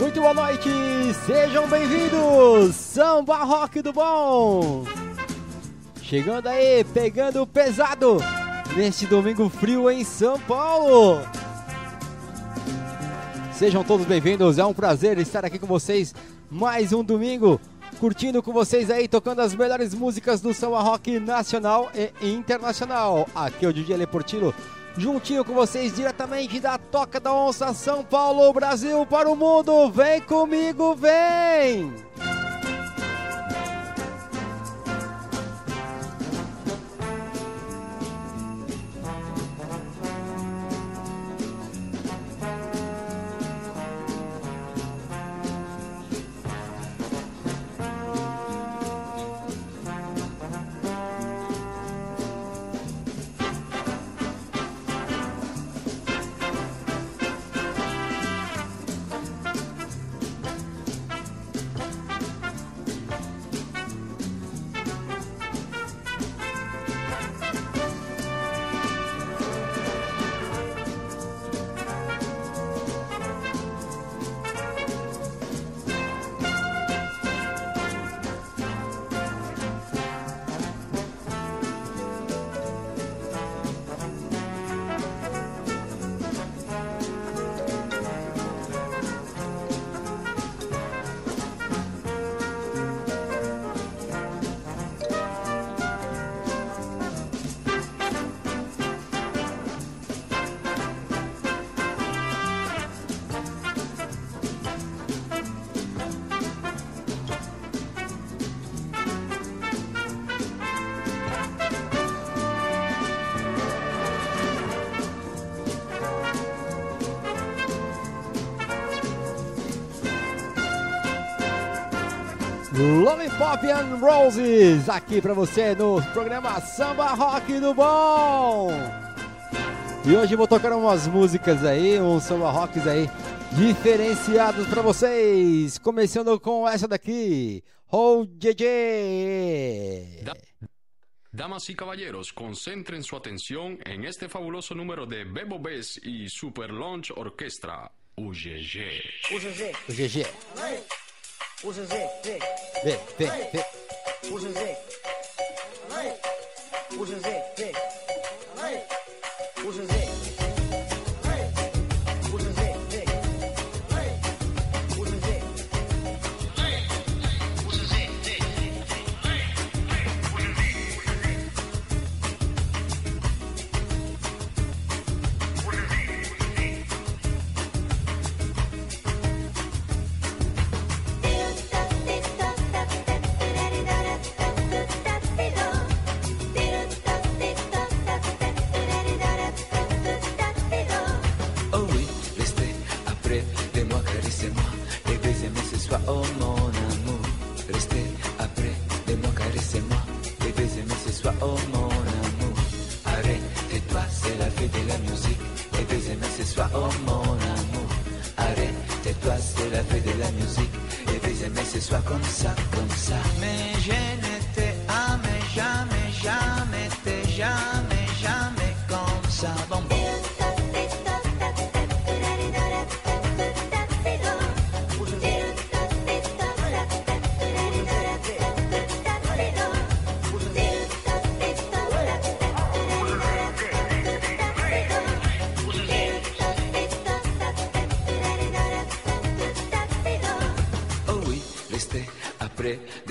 Muito boa noite, sejam bem-vindos, Samba Rock do Bom! Chegando aí, pegando pesado, neste domingo frio em São Paulo! Sejam todos bem-vindos, é um prazer estar aqui com vocês mais um domingo, curtindo com vocês aí, tocando as melhores músicas do samba rock nacional e internacional. Aqui é o DJ Leportino, juntinho com vocês diretamente da Toca da Onça, São Paulo, Brasil para o mundo. Vem comigo, vem! Lollipop and Roses, aqui pra você no programa Samba Rock do Bom. E hoje vou tocar umas músicas aí, uns samba rocks aí diferenciados pra vocês. Começando com essa daqui, Oh JJ. Damas y caballeros, concentren su atención en este fabuloso número de Bebo Bess y Super Launch Orquestra, UGG. UGG. UGG. What's his dick? Dick. Dick. Dick. Dick. What's his? What's.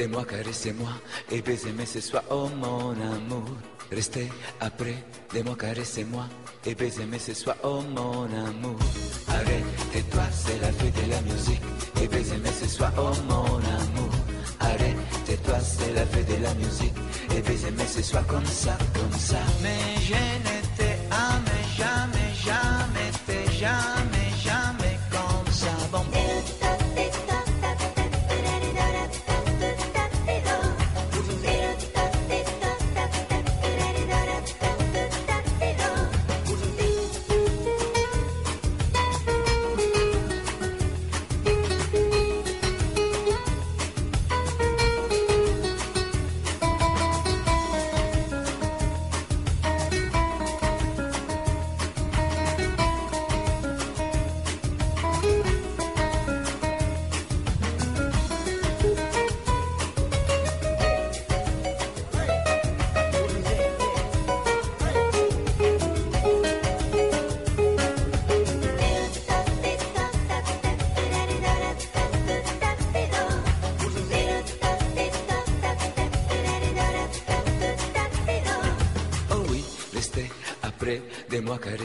Moi, caressez-moi et baisez-moi ce soir, oh mon amour. Restez après de moi, caressez-moi et baisez-moi ce soir, oh mon amour. Arrête-toi, c'est la fête de la musique et baisez-moi ce soir, oh mon amour. Arrête-toi, c'est la fête de la musique et baisez-moi ce soir comme ça, comme ça. Mais je ne t'aime jamais, jamais, jamais, jamais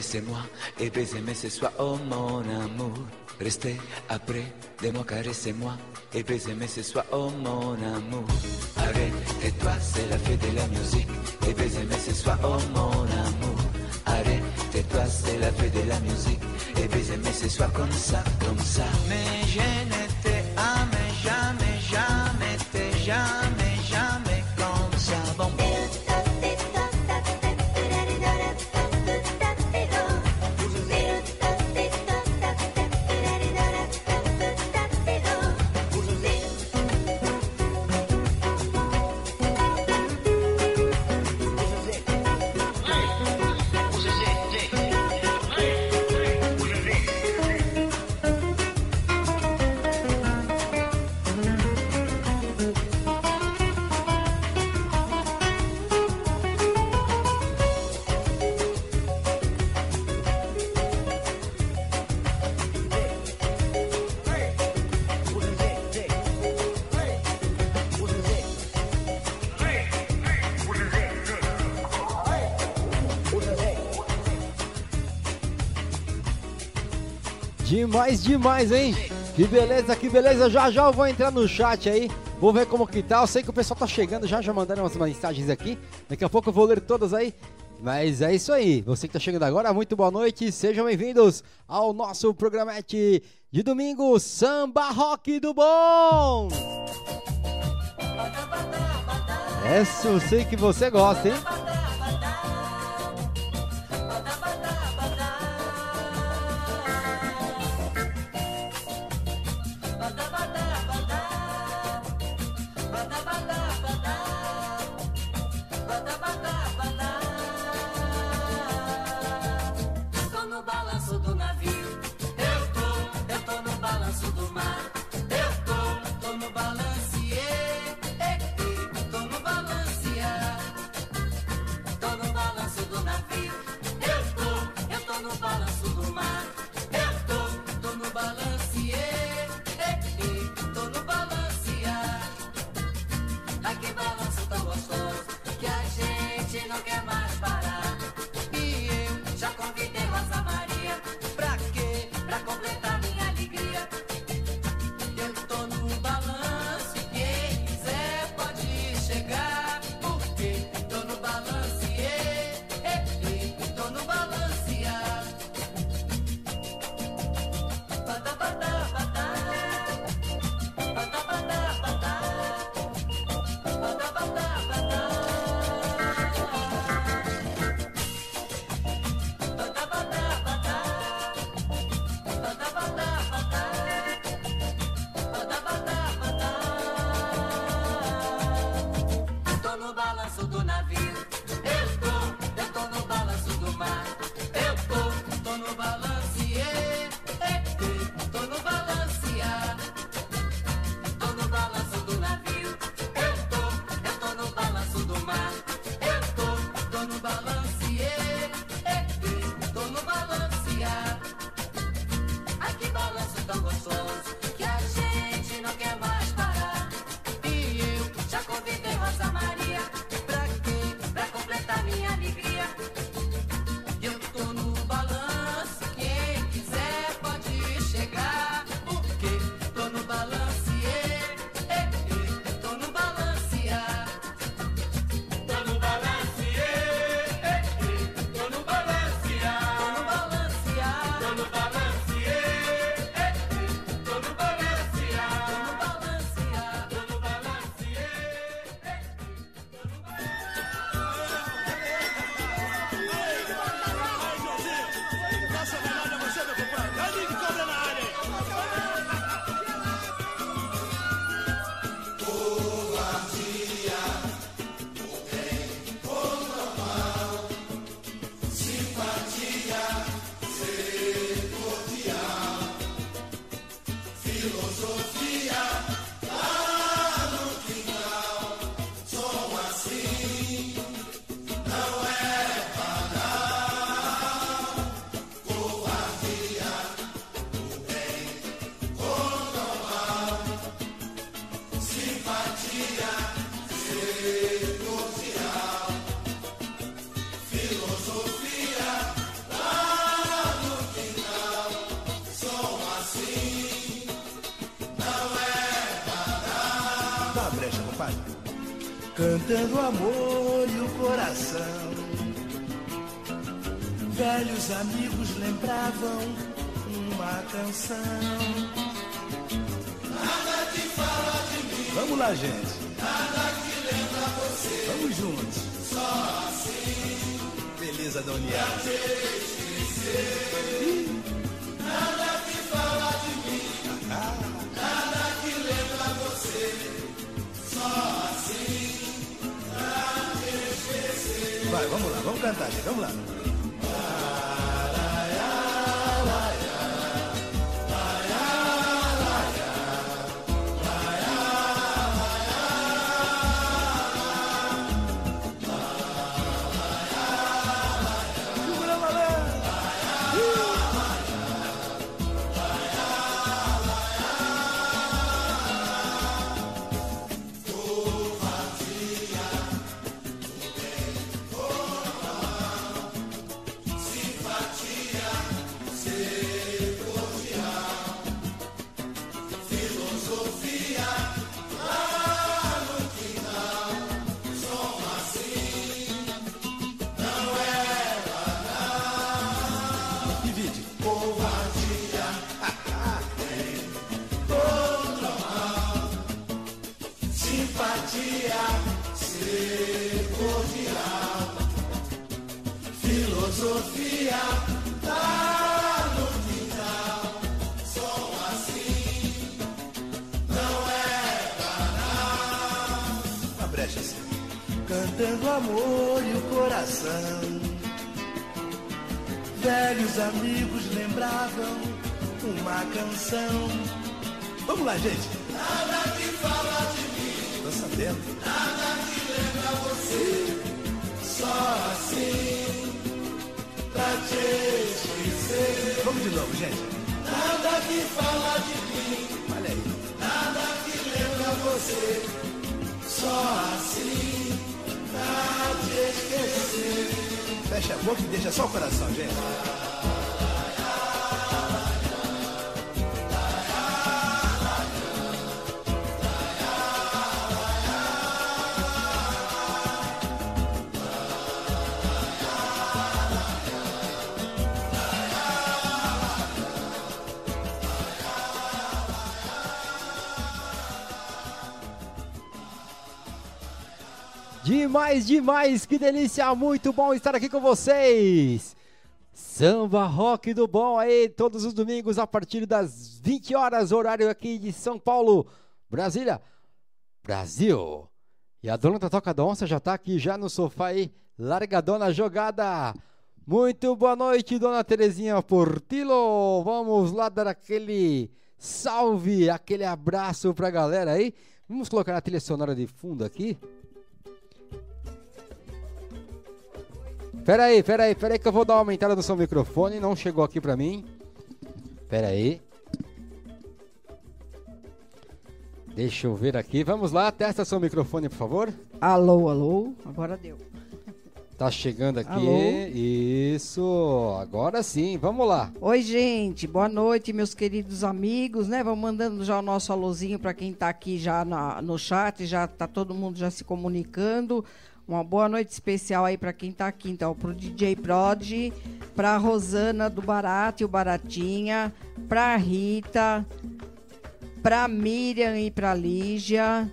caressez-moi et baisez-moi ce soir, oh mon amour. Restez après de moi, caressez-moi et baisez-moi ce soir, oh mon amour. Arrête-toi, c'est la fête de la musique et baisez-moi ce soir, oh mon amour. Arrête-toi, c'est la fête de la musique et baisez-moi ce soir comme ça, comme ça. Mais Demais, demais, hein? Que beleza, que beleza. Já já eu vou entrar no chat aí. Vou ver como que tá. Eu sei que o pessoal tá chegando já, já mandaram umas mensagens aqui. Daqui a pouco eu vou ler todas aí. Mas é isso aí. Você que tá chegando agora, muito boa noite. Sejam bem-vindos ao nosso programete de domingo, Samba Rock do Bom. Essa eu sei que você gosta, hein? Cantando amor e o coração. Velhos amigos lembravam uma canção. Nada que fala de mim. Vamos lá, gente. Nada que lembra você. Vamos juntos. Só assim. Beleza da gente. Vamos lá. Demais, demais, que delícia, muito bom estar aqui com vocês. Samba Rock do Bom aí, todos os domingos a partir das 20 horas, horário aqui de São Paulo, Brasília, Brasil. E a dona da Toca da Onça já tá aqui já no sofá aí, largadona jogada. Muito boa noite, dona Terezinha Portilo. Vamos lá dar aquele salve, aquele abraço pra galera aí. Vamos colocar a trilha sonora de fundo aqui. Pera aí, pera aí, pera aí que eu vou dar uma aumentada no seu microfone, não chegou aqui pra mim. Pera aí. Deixa eu ver aqui, vamos lá, testa seu microfone, por favor. Alô, alô, agora deu. Tá chegando aqui, Alô? isso, agora sim, vamos lá. Oi, gente, boa noite, meus queridos amigos, né? Vamos mandando já o nosso alôzinho para quem tá aqui já na- no chat, já tá todo mundo já se comunicando. Uma boa noite especial aí para quem tá aqui, então, pro DJ Prod, pra Rosana do Barato e o Baratinha, pra Rita, pra Miriam e pra Lígia,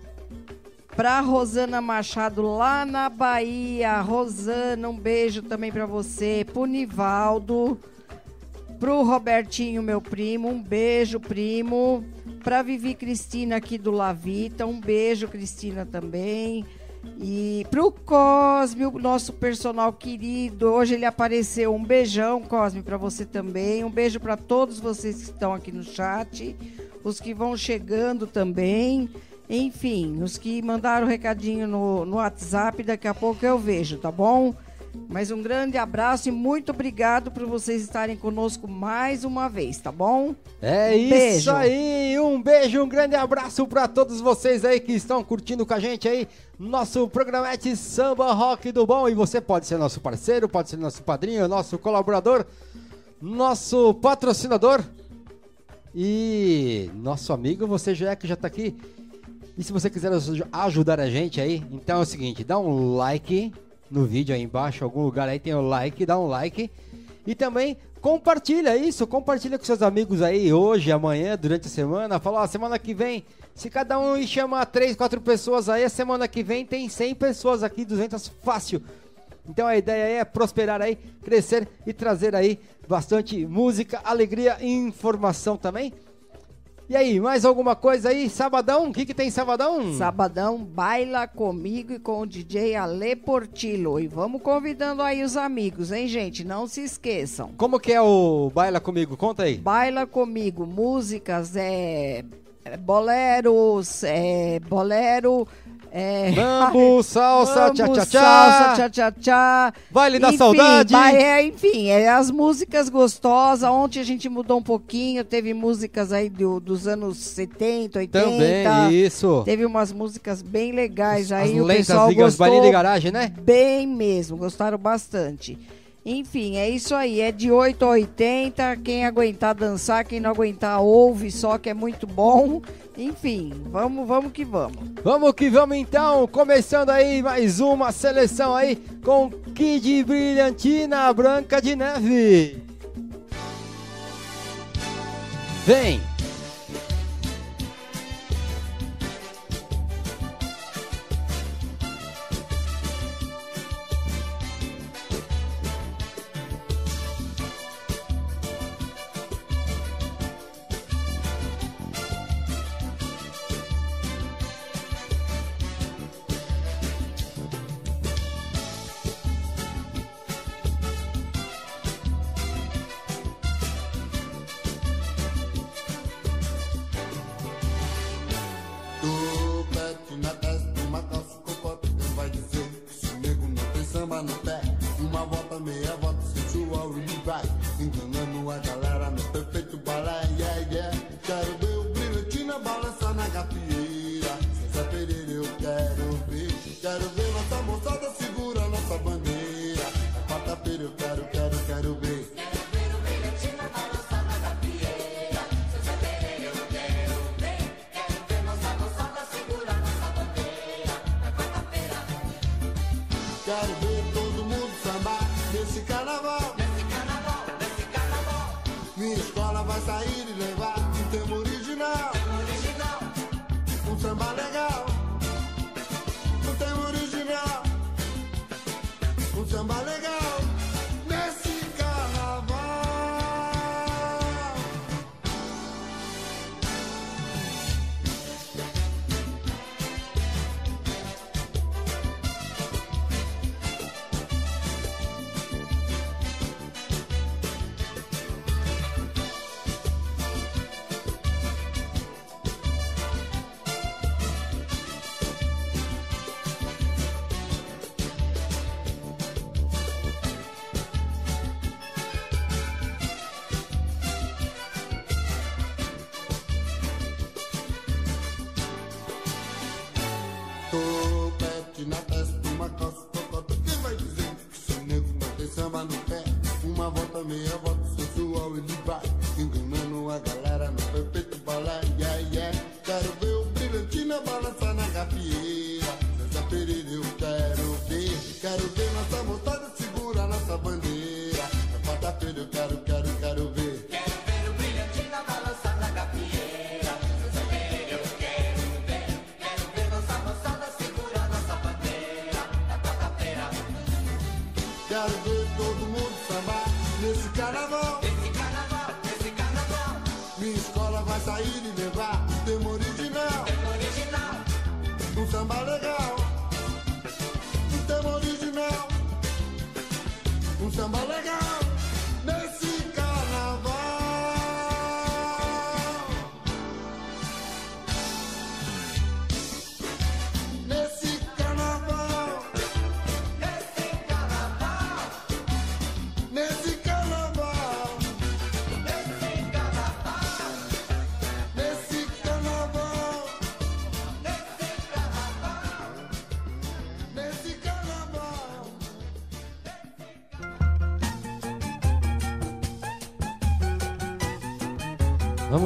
pra Rosana Machado lá na Bahia. Rosana, um beijo também pra você. Pro Nivaldo, pro Robertinho, meu primo, um beijo, primo. Pra Vivi Cristina aqui do Lavita, um beijo, Cristina também. E pro Cosme, o nosso personal querido, hoje ele apareceu. Um beijão, Cosme, pra você também. Um beijo pra todos vocês que estão aqui no chat, os que vão chegando também. Enfim, os que mandaram recadinho no, no WhatsApp, daqui a pouco eu vejo, tá bom? Mas um grande abraço e muito obrigado por vocês estarem conosco mais uma vez, tá bom? É Um isso beijo. aí, um beijo, um grande abraço pra todos vocês aí que estão curtindo com a gente aí nosso programete Samba Rock do Bom. E você pode ser nosso parceiro, pode ser nosso padrinho, nosso colaborador, nosso patrocinador e nosso amigo. Você já é que já tá aqui E se você quiser aj- ajudar a gente aí, então é o seguinte, dá um like no vídeo aí embaixo, algum lugar aí tem o like, dá um like. E também compartilha isso, compartilha com seus amigos aí hoje, amanhã, durante a semana. Fala, ó, semana que vem, se cada um aí chama três, quatro pessoas aí, a semana que vem tem 100 pessoas aqui, 200 fácil. Então a ideia aí é prosperar aí, crescer e trazer aí bastante música, alegria e informação também. E aí, mais alguma coisa aí? Sabadão? O que, que tem sabadão? Sabadão, baila comigo e com o DJ Ale Portillo. E vamos convidando aí os amigos, hein, gente? Não se esqueçam. Como que é o Baila Comigo? Conta aí. Baila comigo, músicas, é, é boleros, é bolero, é... Bambu, salsa, Mambo, tchá tchá salsa, tchá. tchá tchá tchá. Baile da Enfim, saudade. ba- é, enfim, é as músicas gostosas. Ontem a gente mudou um pouquinho, teve músicas aí do- dos anos 70, 80. Também, isso. Teve umas músicas bem legais As aí, o lentas pessoal ligas, gostou bailinho de garagem, né? bem mesmo, gostaram bastante. Enfim, é isso aí, é de 8 a 80, quem aguentar dançar, quem não aguentar ouve só que é muito bom. Enfim, vamos, vamos que vamos. Vamos que vamos então, começando aí mais uma seleção aí com Kid Brilhantina Branca de Neve. Vem!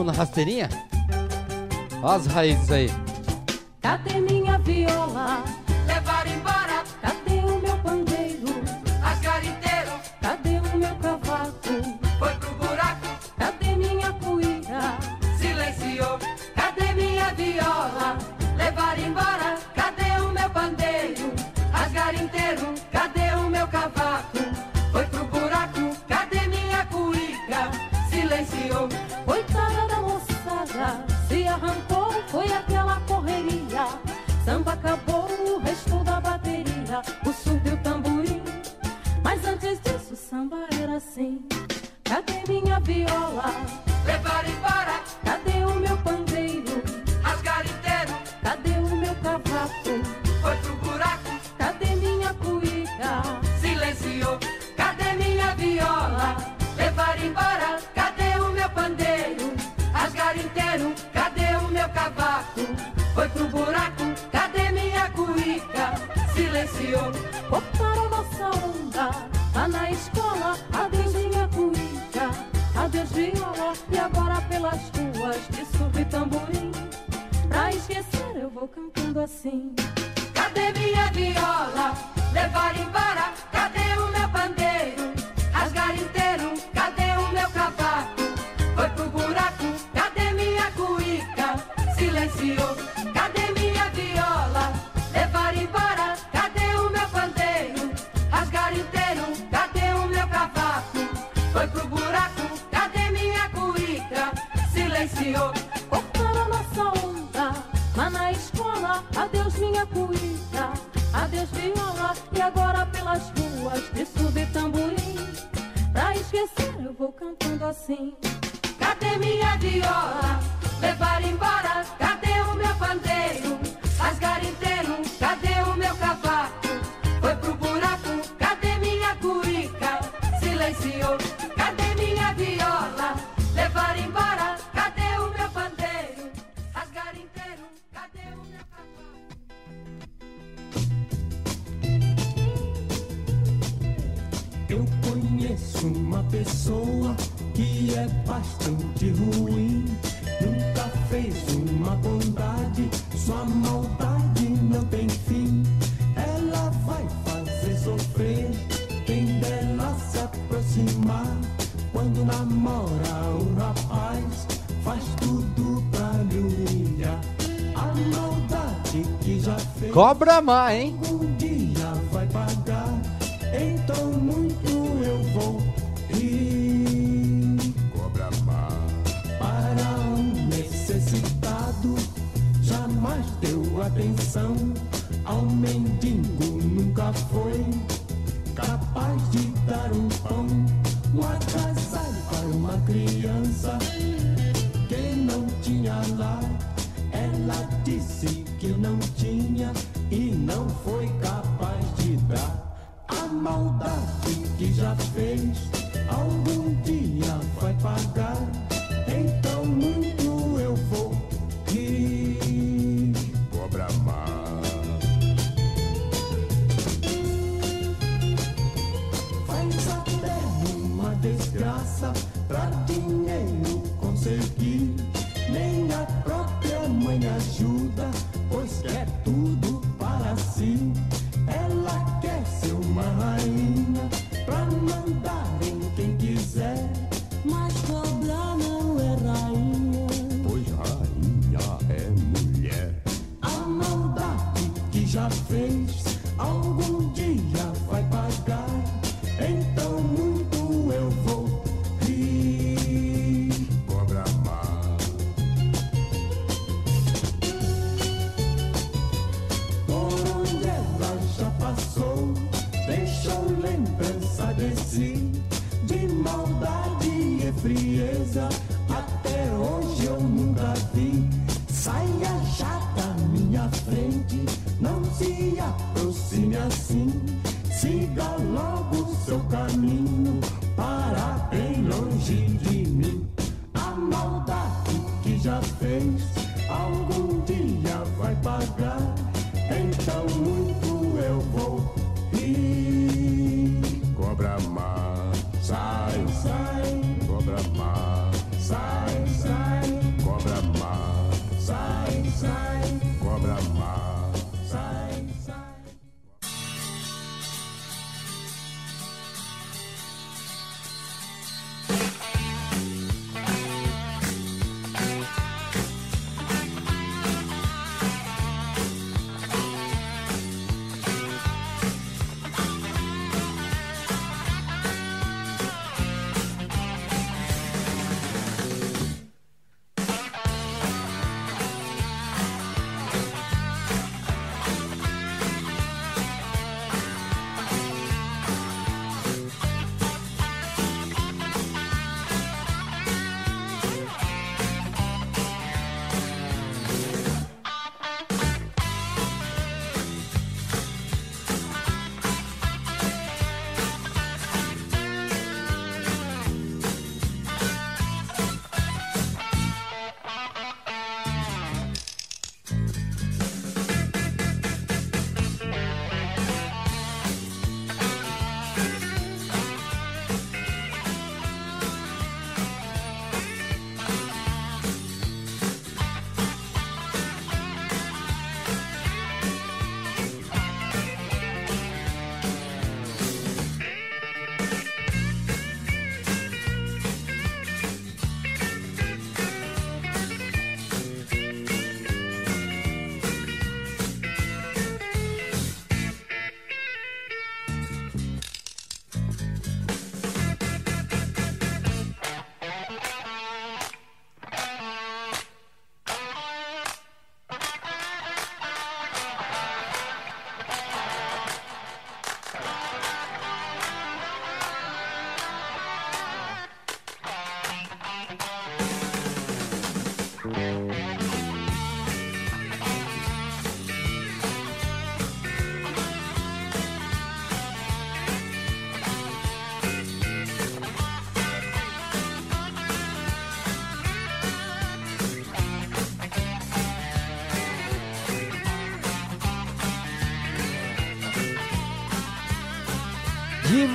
Na rasteirinha? Ó as raízes aí. uma pessoa que é bastante ruim. Nunca fez uma bondade, sua maldade não tem fim. Ela vai fazer sofrer quem dela se aproximar. Quando namora o rapaz, faz tudo pra lhe humilhar. A maldade que já fez. Cobra má, hein?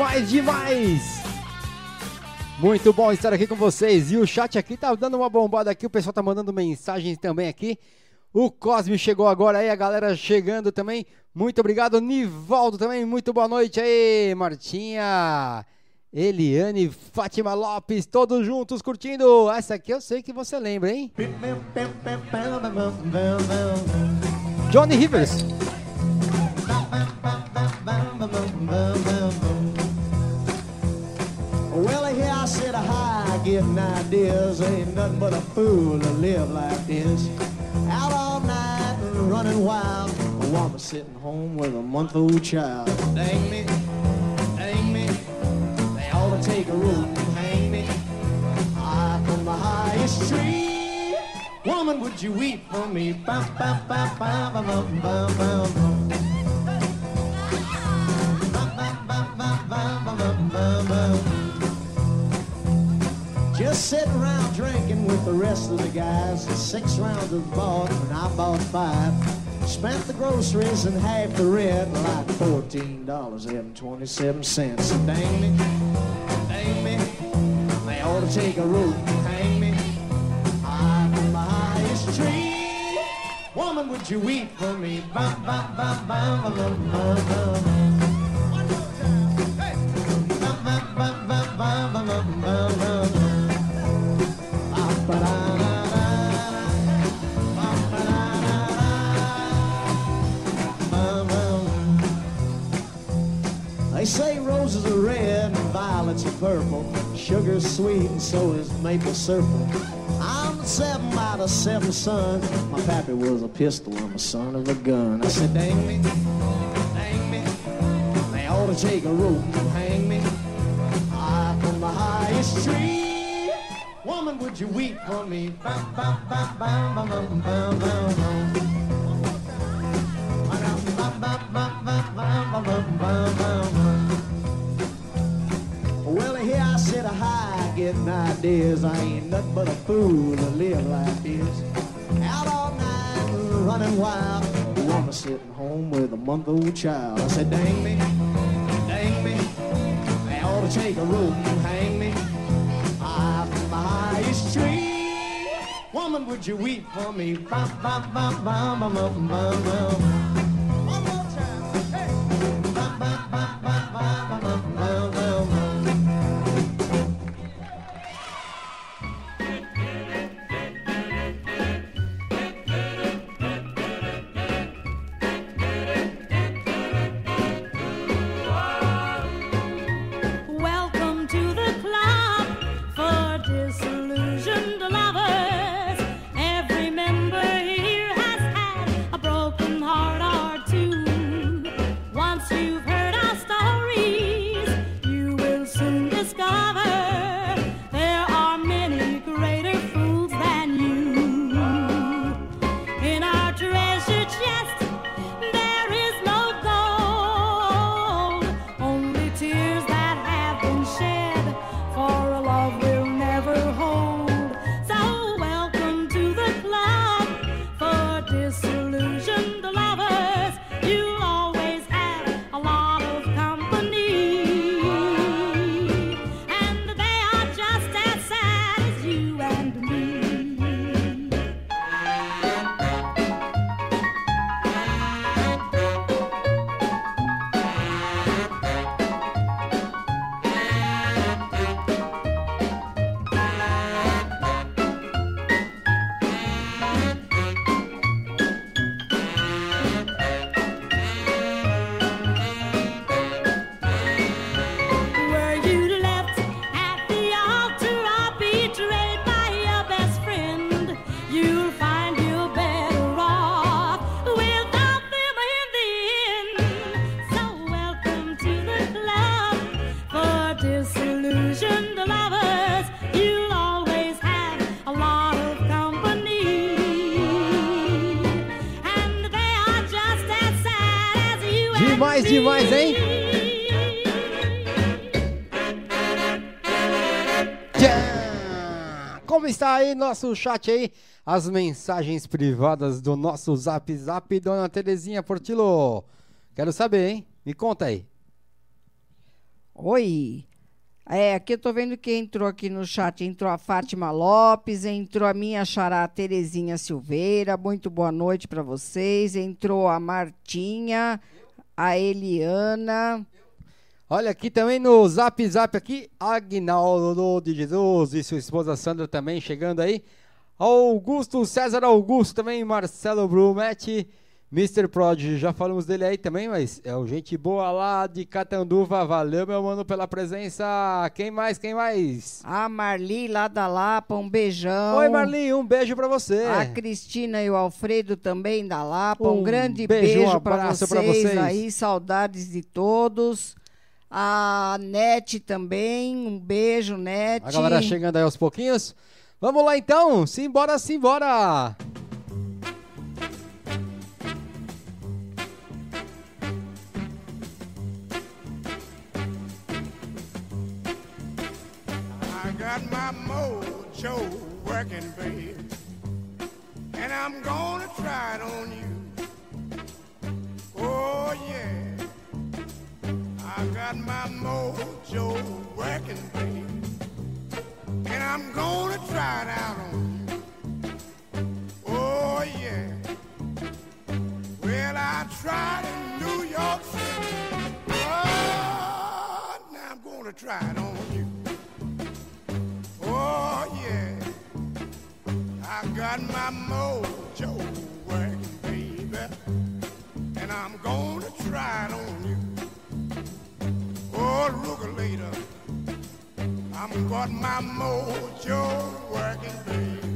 Demais, demais! Muito bom estar aqui com vocês. E o chat aqui tá dando uma bombada aqui, o pessoal tá mandando mensagens também aqui. O Cosme chegou agora aí, a galera chegando também. Muito obrigado, Nivaldo também. Muito boa noite aí, Martinha. Eliane, Fátima Lopes, todos juntos curtindo. Essa aqui eu sei que você lembra, hein? Johnny Rivers. Well, here I sit high, getting ideas. Ain't nothing but a fool to live like this. Out all night running wild. A woman sitting home with a month-old child. Dang me, dang me. They ought to take a rope and hang me high from the highest tree. Woman, would you weep for me? Bum, bum, bum, bum, bum, bum, bum, bum, Just sitting around drinking with the rest of the guys. Six rounds was bought and I bought five. Spent the groceries and half the rent, like fourteen dollars and twenty-seven cents. Dang me, dang me, they ought to take a rope and hang me from the highest tree. Woman, would you weep for me? Bum, bum, bum, bum, bum, bum, bum, They say roses are red and violets are purple. Sugar's sweet and so is maple syrup. I'm the seven out of seven sons. My pappy was a pistol, I'm a son of a gun. I said, dang me, dang me. They ought to take a rope and hang me high from the highest tree. Woman, would you weep for me? Bum, bum, bum, bum, bum, bum, bum, bum. Bum, bum, bum, bum, bum, bum, bum, bum, bum. Well, here I sit a high getting ideas. I ain't nothing but a fool to live like this. Out all night running wild. Woman sitting home with a month-old child. I said, dang me, dang me. They ought to take a rope and hang me from the highest tree. Woman, would you weep for me? Bum, bum, bum, bum, bum, bum, bum, bum. Nosso chat aí? As mensagens privadas do nosso Zap Zap, Dona Terezinha Portilo. Quero saber, hein? Me conta aí. Oi. É, aqui eu tô vendo que entrou aqui no chat, entrou a Fátima Lopes, entrou a minha xará Terezinha Silveira, muito boa noite para vocês, entrou a Martinha, a Eliana, Olha aqui também no Zap Zap aqui, Agnaldo de Jesus e sua esposa Sandra também chegando aí. Augusto César Augusto também, Marcelo Brumetti, Mr. Prod, já falamos dele aí também, mas é o gente boa lá de Catanduva. Valeu, meu mano, pela presença. Quem mais? Quem mais? a Marli lá da Lapa, um beijão. Oi, Marli, um beijo pra você. A Cristina e o Alfredo também da Lapa. Um, Um grande beijo, beijo, um para vocês, pra vocês. aí. Saudades de todos. A Nete também. Um beijo, Nete. A galera chegando aí aos pouquinhos. Vamos lá então, simbora, simbora. I got my mojo working, babe, and I'm gonna try it on you. Oh yeah, I got my mojo working, baby, and I'm gonna try it out on you. Oh yeah, well I tried in New York City. Oh, now I'm gonna try it on you. Oh yeah, I got my mojo working, baby, and I'm gonna try it. Later, I'm got my mojo working, baby.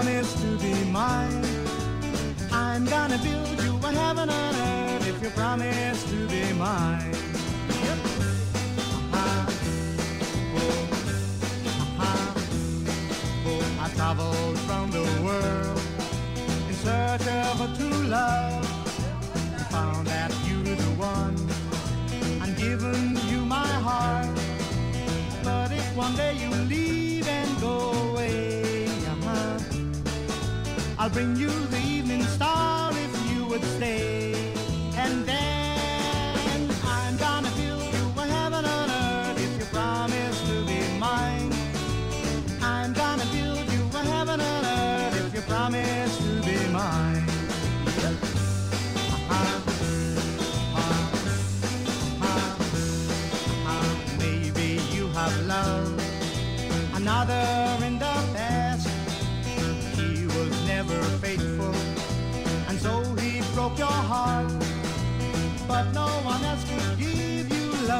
promise to be mine. I'm gonna build you a heaven on earth if you promise to be mine. bring you the evening star if you would stay.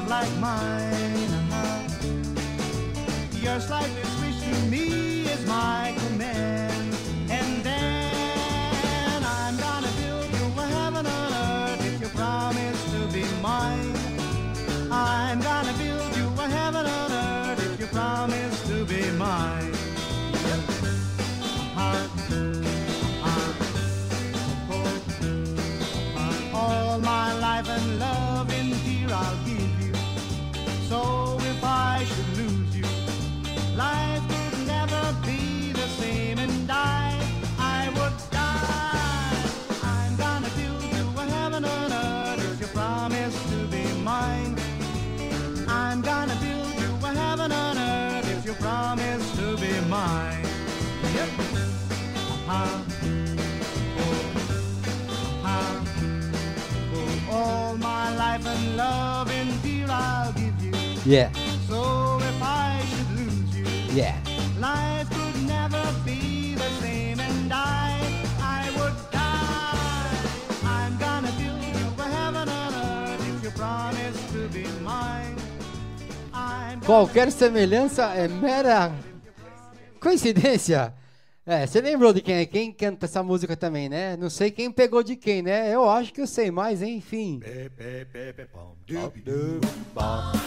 love like mine. Uh-huh. Your slightest wish to me is my Yeah. So if I should lose you, yeah. Life could never be the same, and I, I would die. I'm gonna build you a heaven and earth if you promise to be mine. Qualquer semelhança é mera coincidência. É, você lembrou de quem é? Quem canta essa música também, né? Não sei quem pegou de quem, né? Eu acho que eu sei, mas enfim. Go.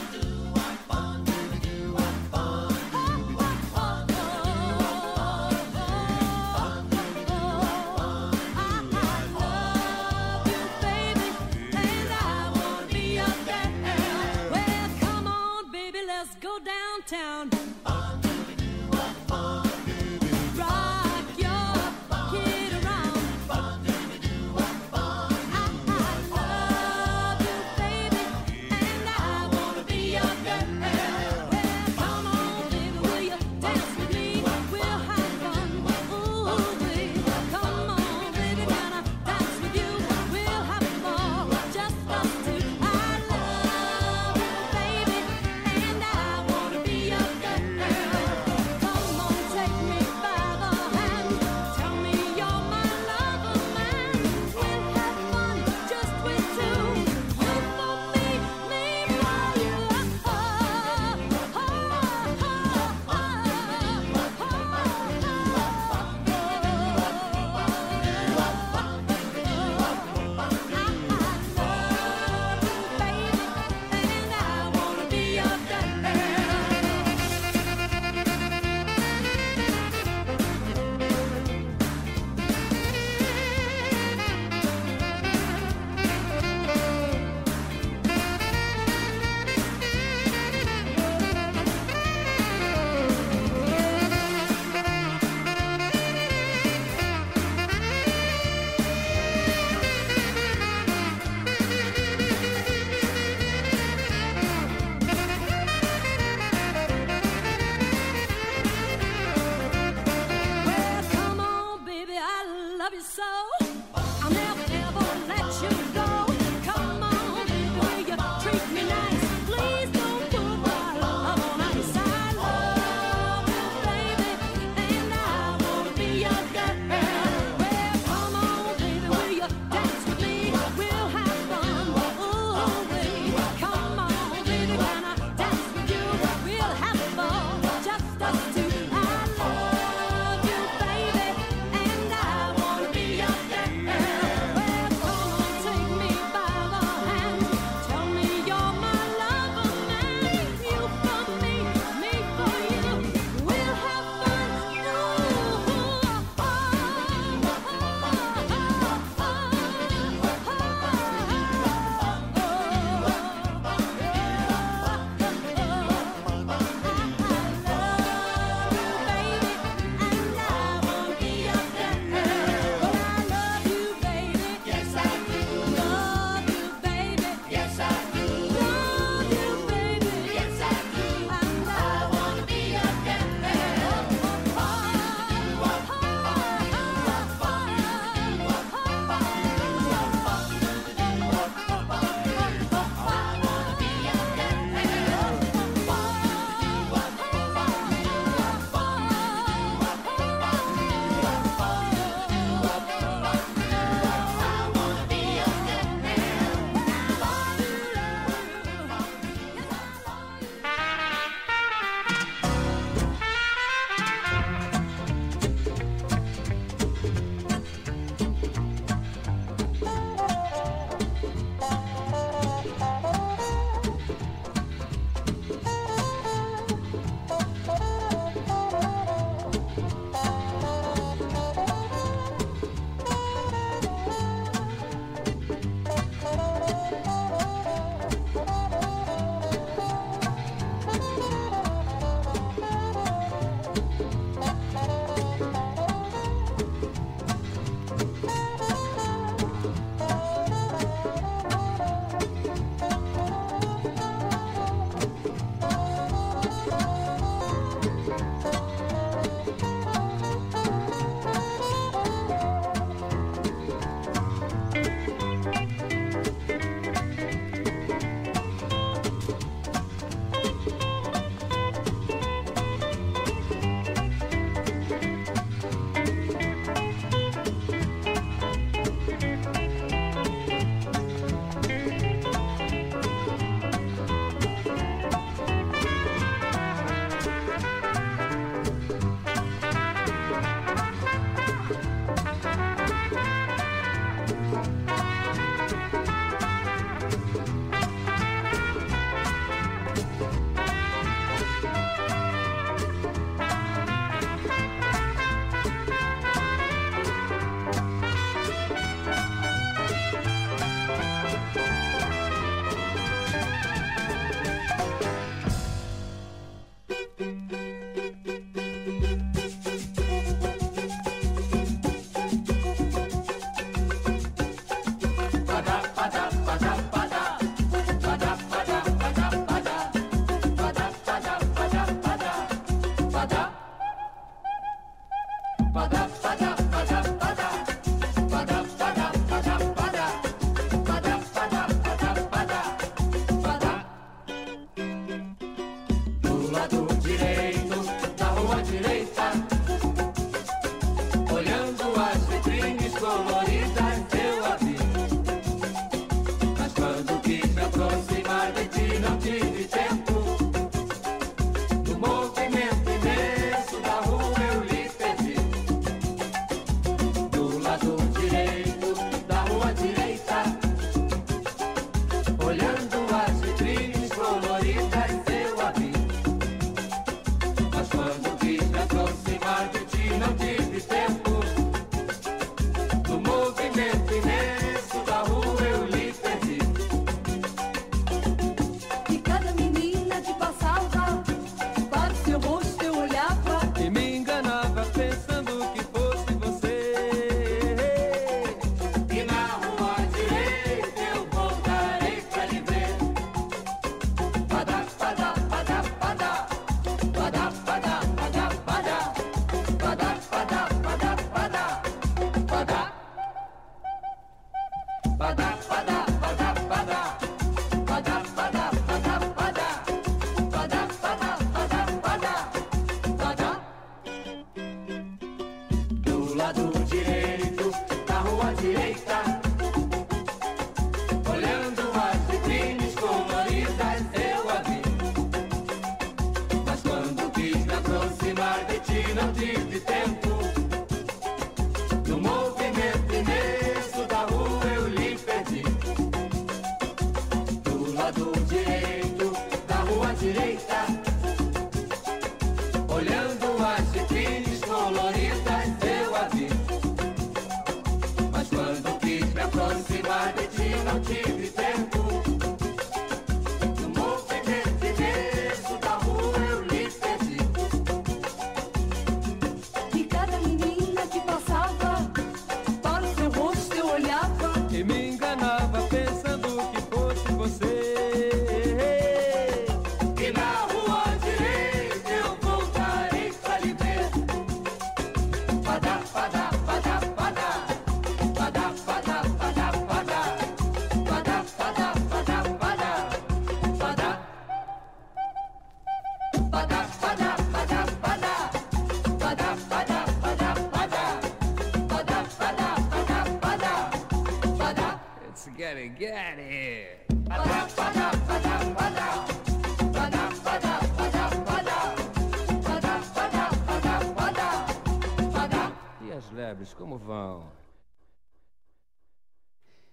Como vão?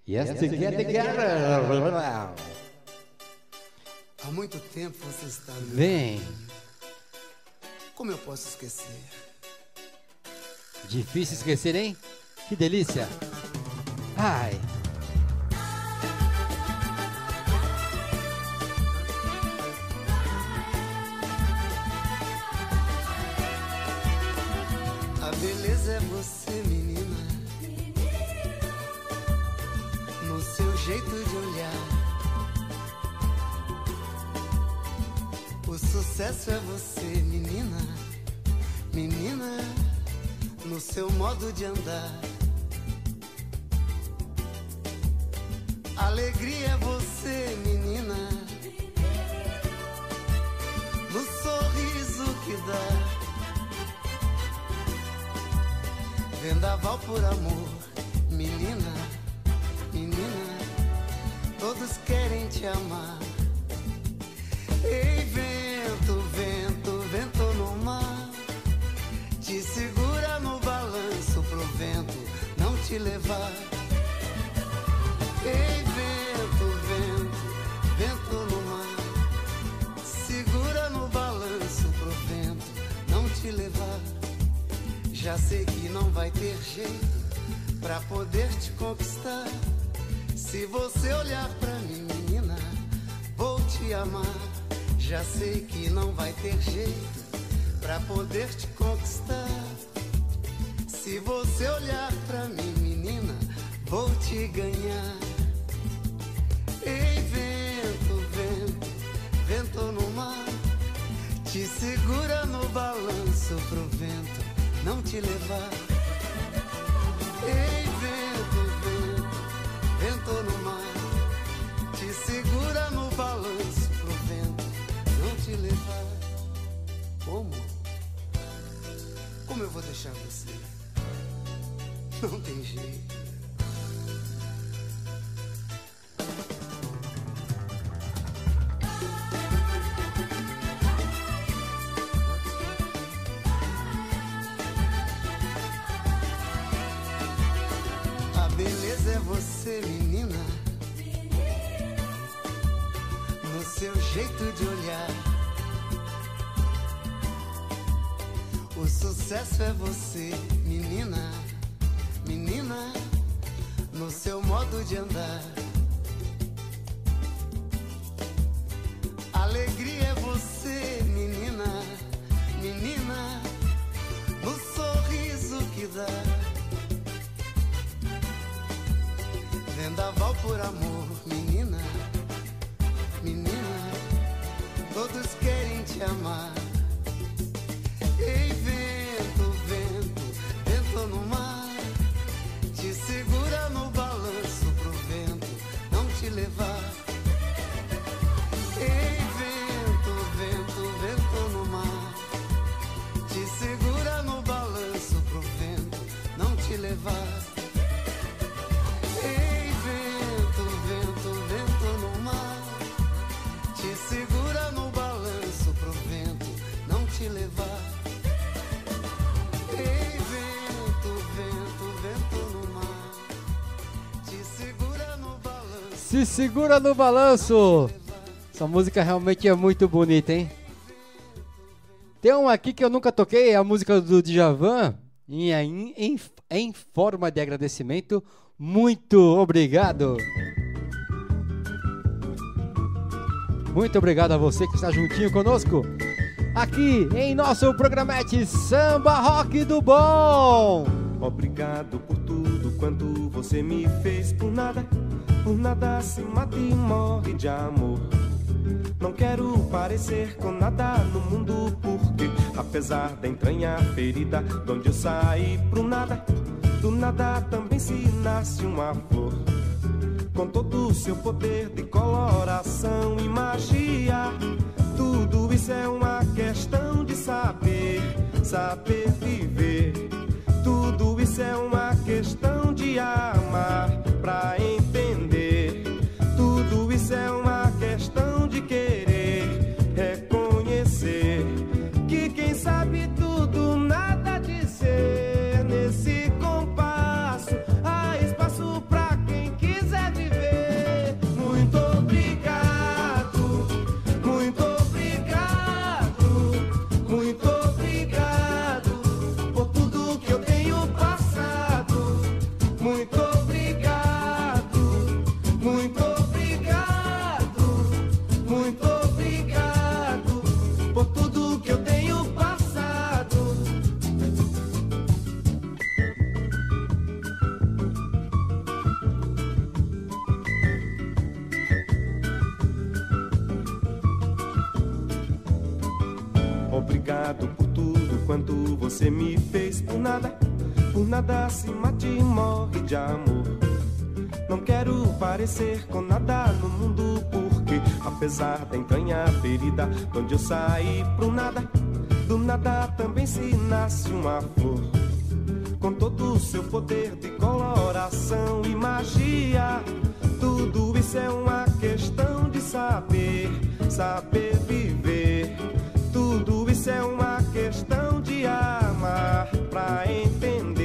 Yes, together, together. Há muito tempo você está no Vem. Como eu posso esquecer? Difícil esquecer, hein? Que delícia. Ai. Beleza é você, menina. No seu jeito de olhar. O sucesso é você, menina. Menina, no seu modo de andar. Alegria é você, menina. No sorriso que dá. Vendaval por amor, menina, menina, todos querem te amar. Ei, vento, vento, vento no mar, te segura no balanço pro vento não te levar. Ei, vento, vento, vento no mar, segura no balanço pro vento não te levar. Já sei que não vai ter jeito pra poder te conquistar. Se você olhar pra mim, menina, vou te amar. Já sei que não vai ter jeito pra poder te conquistar. Se você olhar pra mim, menina, vou te ganhar. Ei, vento, vento, vento no mar, te segura no balanço pro vento não te levar. Ei, vento, vento, vento no mar, te segura no balanço pro vento não te levar. Como? Como eu vou deixar você? Não tem jeito. Sucesso é você, Se segura no balanço. Essa música realmente é muito bonita, hein? Tem uma aqui que eu nunca toquei, é a música do Djavan, em, em, em, forma de agradecimento. Muito obrigado. Muito obrigado a você que está juntinho conosco aqui em nosso programete Samba Rock do Bom. Obrigado por tudo quanto você me fez por nada. Por nada se mata e morre de amor. Não quero parecer com nada no mundo, porque apesar da entranha ferida, de onde eu saí pro nada, do nada também se nasce uma flor. Com todo o seu poder de coloração e magia, tudo isso é uma questão de saber, saber viver. Tudo isso é uma questão de amar pra entender. Quanto você me fez por nada. Por nada se mate e morre de amor. Não quero parecer com nada no mundo, porque apesar da entranha ferida, de onde eu saí pro nada, do nada também se nasce uma flor. Com todo o seu poder de coloração e magia, tudo isso é uma questão de saber, saber é uma questão de amar pra entender.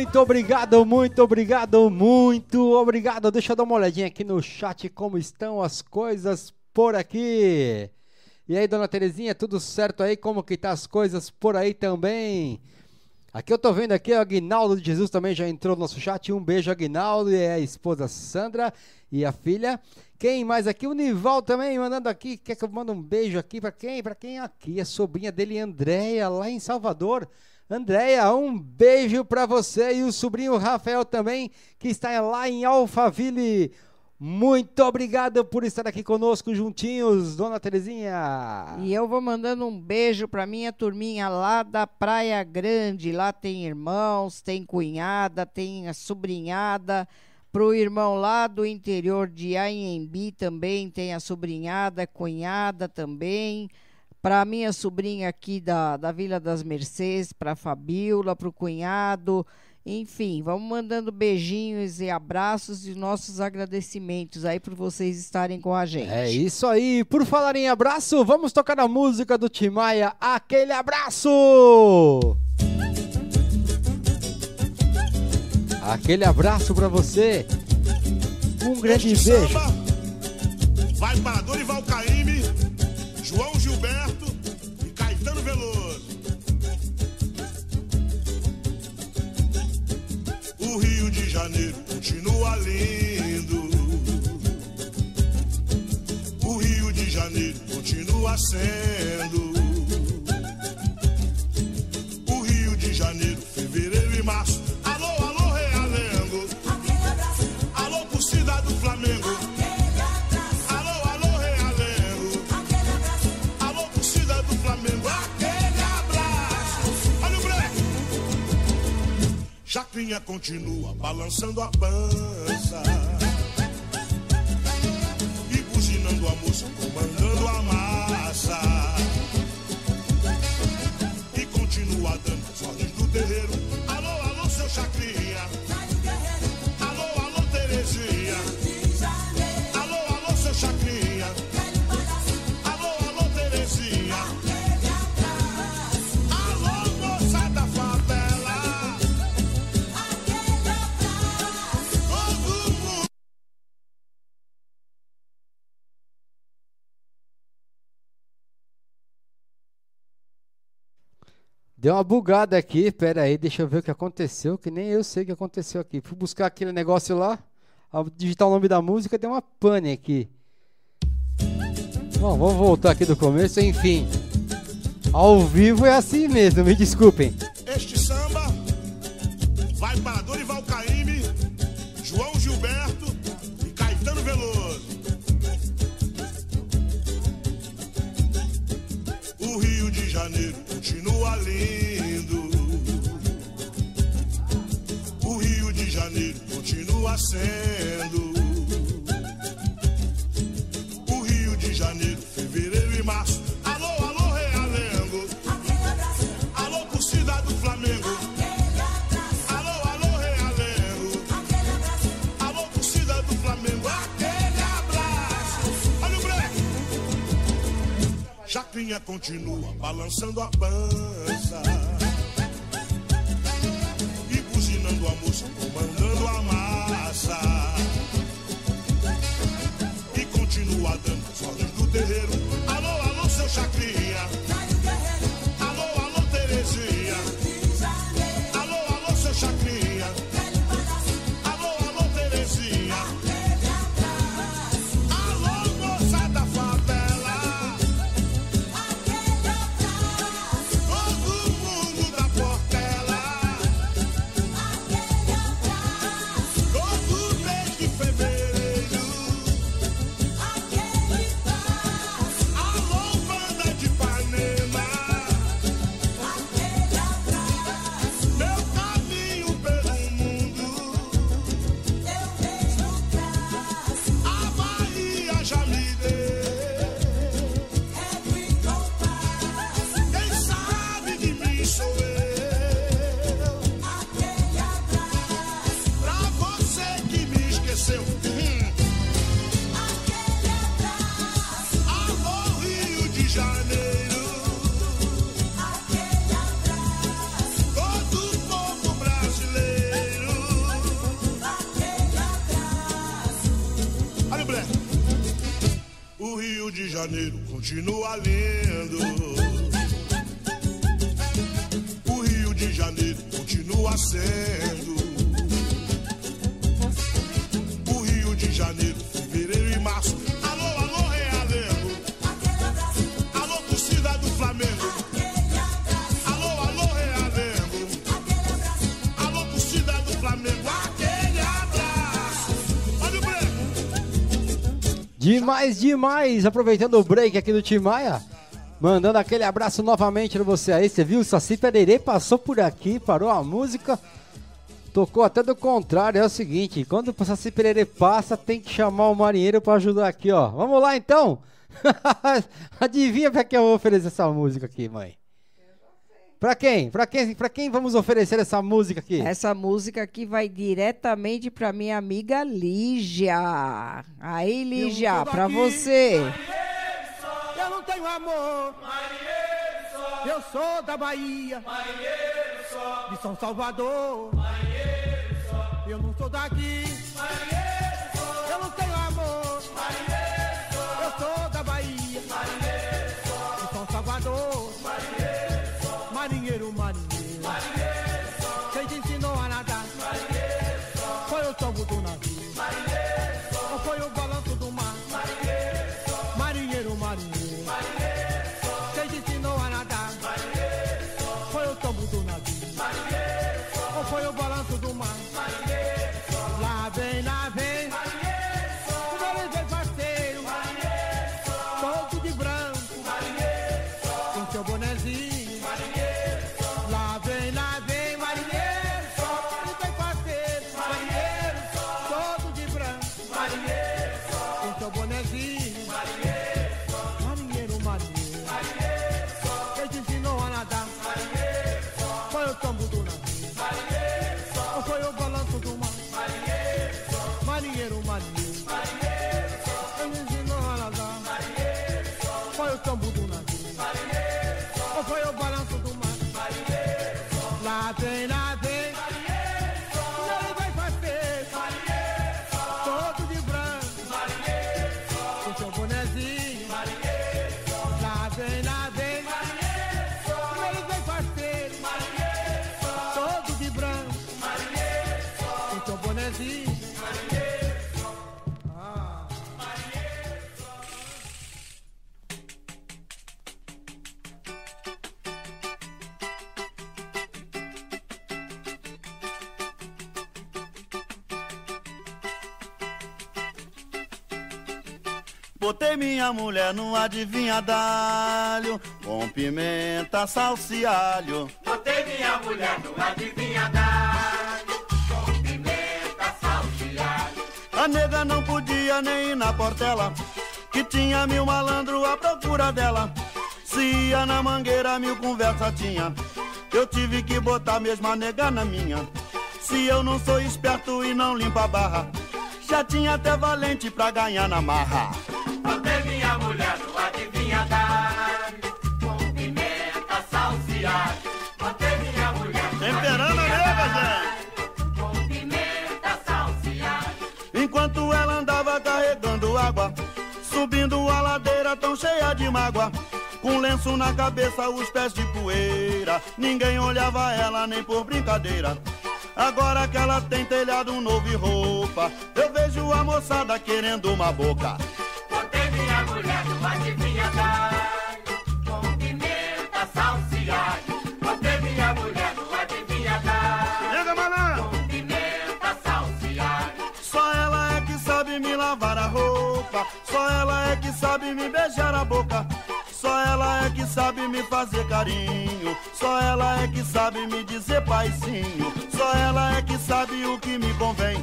Muito obrigado, muito obrigado, muito obrigado. Deixa eu dar uma olhadinha aqui no chat como estão as coisas por aqui. E aí, dona Terezinha, tudo certo aí? Como que tá as coisas por aí também? Aqui eu tô vendo aqui, o Aguinaldo de Jesus também já entrou no nosso chat. Um beijo, Aguinaldo, e a esposa Sandra e a filha. Quem mais aqui? O Nival também mandando aqui. Quer que eu mande um beijo aqui pra quem? Pra quem aqui? A sobrinha dele, Andréia, lá em Salvador. Andréia, um beijo pra você e o sobrinho Rafael também, que está lá em Alphaville. Muito obrigado por estar aqui conosco juntinhos, dona Terezinha. E eu vou mandando um beijo pra minha turminha lá da Praia Grande. Lá tem irmãos, tem cunhada, tem a sobrinhada. Pro irmão lá do interior de Anhembi também tem a sobrinhada, cunhada também. Para minha sobrinha aqui da, da Vila das Mercês, para Fabiola, para o cunhado. Enfim, vamos mandando beijinhos e abraços e nossos agradecimentos aí por vocês estarem com a gente. É isso aí. Por falar em abraço, vamos tocar a música do Timaya. Aquele abraço! Aquele abraço pra você. Um grande beijo. samba Vai para Dorival Caymmi, O Rio de Janeiro continua lindo. O Rio de Janeiro continua sendo. O Rio de Janeiro, fevereiro e março. Alô, alô, Realengo. Alô, torcida do Flamengo. Chacrinha continua balançando a pança e buzinando a moça, comandando a massa. Deu uma bugada aqui, pera aí, deixa eu ver o que aconteceu, que nem eu sei o que aconteceu aqui. Fui buscar aquele negócio lá, digitar o nome da música, deu uma pane aqui. Bom, vamos voltar aqui do começo, enfim. Ao vivo é assim mesmo, me desculpem. Este samba vai para Dorival Caymmi, João Gilberto e Caetano Veloso. O Rio de Janeiro O Rio de Janeiro continua sendo. O Rio de Janeiro, fevereiro e março. Chacrinha continua balançando a pança. E buzinando a moça, comandando a massa. E continua dando as ordens do terreiro. Alô, alô, seu Chacrinha. Alô, alô, Terezinha. Continua lindo. Demais, demais! Aproveitando o break aqui do Tim Maia, mandando aquele abraço novamente pra você aí. Você viu? O Saci Pererê passou por aqui, parou a música, tocou até do contrário. É o seguinte: quando o Saci Pererê passa, tem que chamar o marinheiro pra ajudar aqui, ó. Vamos lá então? Adivinha pra quem eu vou oferecer essa música aqui, mãe? Pra quem? Pra quem? Pra quem vamos oferecer essa música aqui? Essa música aqui vai diretamente pra minha amiga Lígia. Aí, Lígia, pra você. Eu não tenho amor. Eu sou da Bahia. De São Salvador. Eu não sou daqui. Botei minha mulher no adivinhadalho Com pimenta, salsa e alho. Botei minha mulher no adivinhadalho Com pimenta, sal e alho. A nega não podia nem ir na portela Que tinha mil malandro à procura dela. Se ia na mangueira mil conversa tinha. Eu tive que botar mesmo a nega na minha. Se eu não sou esperto e não limpo a barra Já tinha até valente pra ganhar na marra cheia de mágoa. Com lenço na cabeça, os pés de poeira. Ninguém olhava ela nem por brincadeira. Agora que ela tem telhado novo e roupa, eu vejo a moçada querendo uma boca. Me fazer carinho. Só ela é que sabe me dizer paizinho. Só ela é que sabe o que me convém.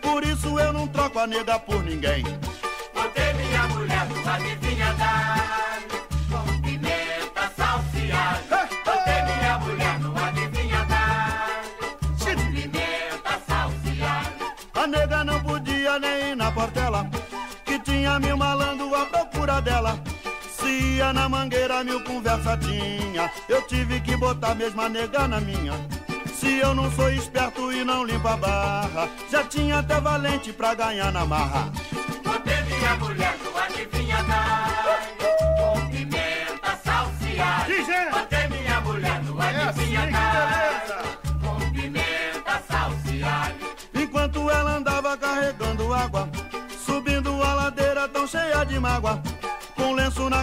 Por isso eu não troco a nega por ninguém. Botei minha mulher mulher no adivinhadalho Com pimenta, sal alho A nega não podia nem ir na portela, que tinha mil malandro à procura dela. Na mangueira, mil conversa tinha. Eu tive que botar mesmo a nega na minha. Se eu não sou esperto e não limpo a barra, já tinha até valente pra ganhar na marra. Botei minha mulher no adivinhadalho Com pimenta, Botei minha mulher no Com pimenta, sal alho Enquanto ela andava carregando água, subindo a ladeira tão cheia de mágoa.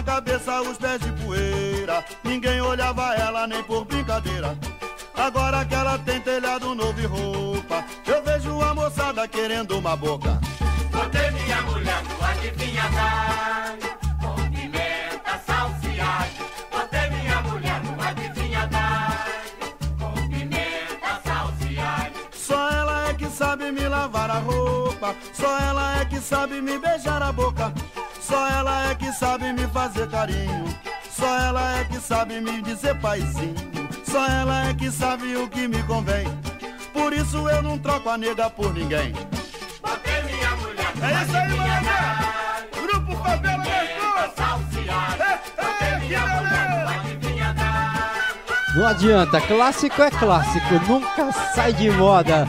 Cabeça, os pés de poeira. Ninguém olhava ela nem por brincadeira. Agora que ela tem telhado novo e roupa, eu vejo a moçada querendo uma boca. Botei minha mulher no adivinhadalho Com pimenta, sal alho Botei minha mulher no adivinhadalho Com pimenta, sal alho Só ela é que sabe me lavar a roupa. Só ela é que sabe me beijar a boca. Só ela é que sabe me fazer carinho. Só ela é que sabe me dizer paizinho. Só ela é que sabe o que me convém. Por isso eu não troco a nega por ninguém. Botei minha mulher É isso aí, adivinhadalho Grupo Favela mulher Não adianta, clássico é clássico, nunca sai de moda.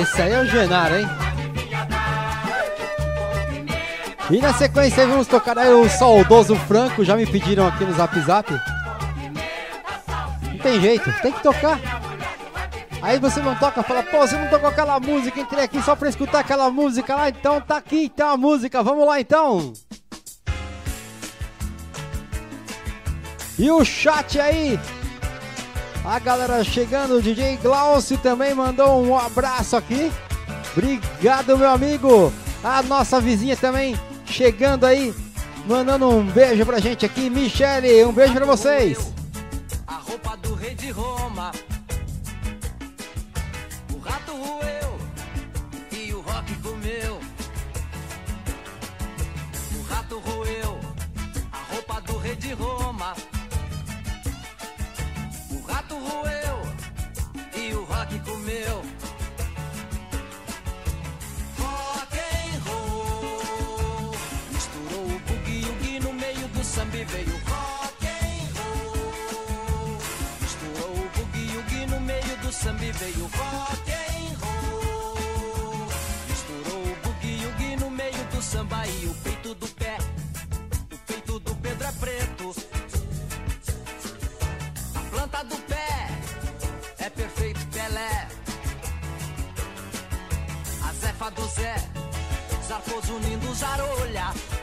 Esse aí é o Genaro, hein? E na sequência vamos tocar aí o saudoso Franco, já me pediram aqui no Zap Zap. Não tem jeito, tem que tocar. Aí você não toca, fala, pô, você não tocou aquela música, entrei aqui só pra escutar aquela música lá, então tá aqui então a música, vamos lá então. E o chat aí, a galera chegando, o DJ Glaucio também mandou um abraço aqui. Obrigado, meu amigo. A nossa vizinha também chegando aí, mandando um beijo pra gente aqui. Michele, um beijo pra vocês. A roupa do rei de Roma. O rato roeu e o rock comeu. O rato roeu a roupa do rei de Roma. veio rock and roll. Misturou é o boogie o gui no meio do samba veio rock and roll. Misturou o boogie o gui no meio do samba e o peito do pé, o peito do Pedro é preto. A planta do pé é perfeito Pelé. A Zefa do Zé, Zarcoso unindo Zarolha.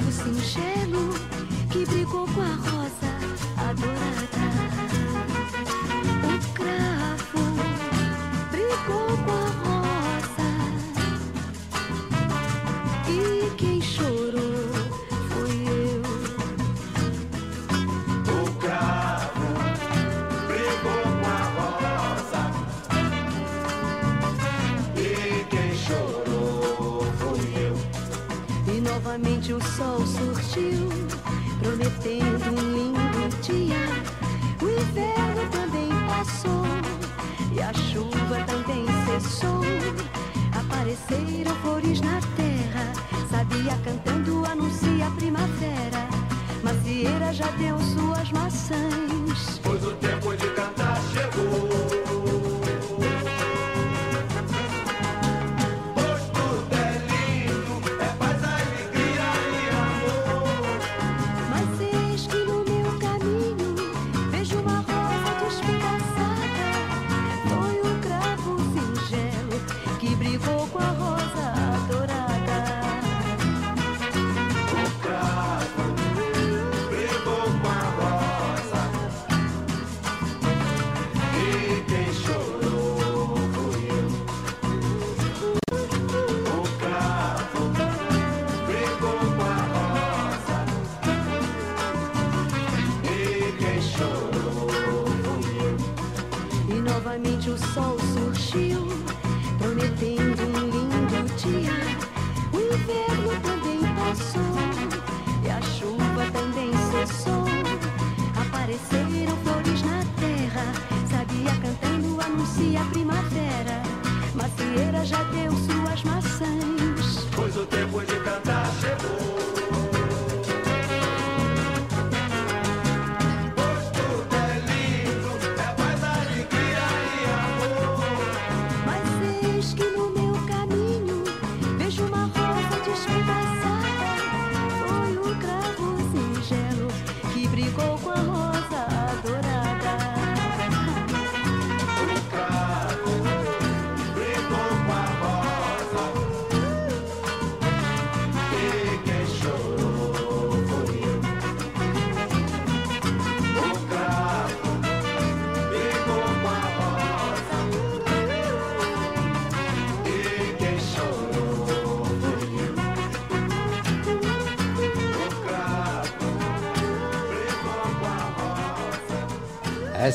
algo singelo. cadeiam suas maçãs?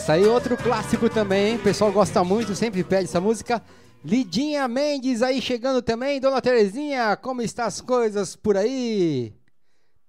Essa aí, outro clássico também, hein? O pessoal gosta muito, sempre pede essa música. Lidinha Mendes aí chegando também. Dona Terezinha, como está as coisas por aí?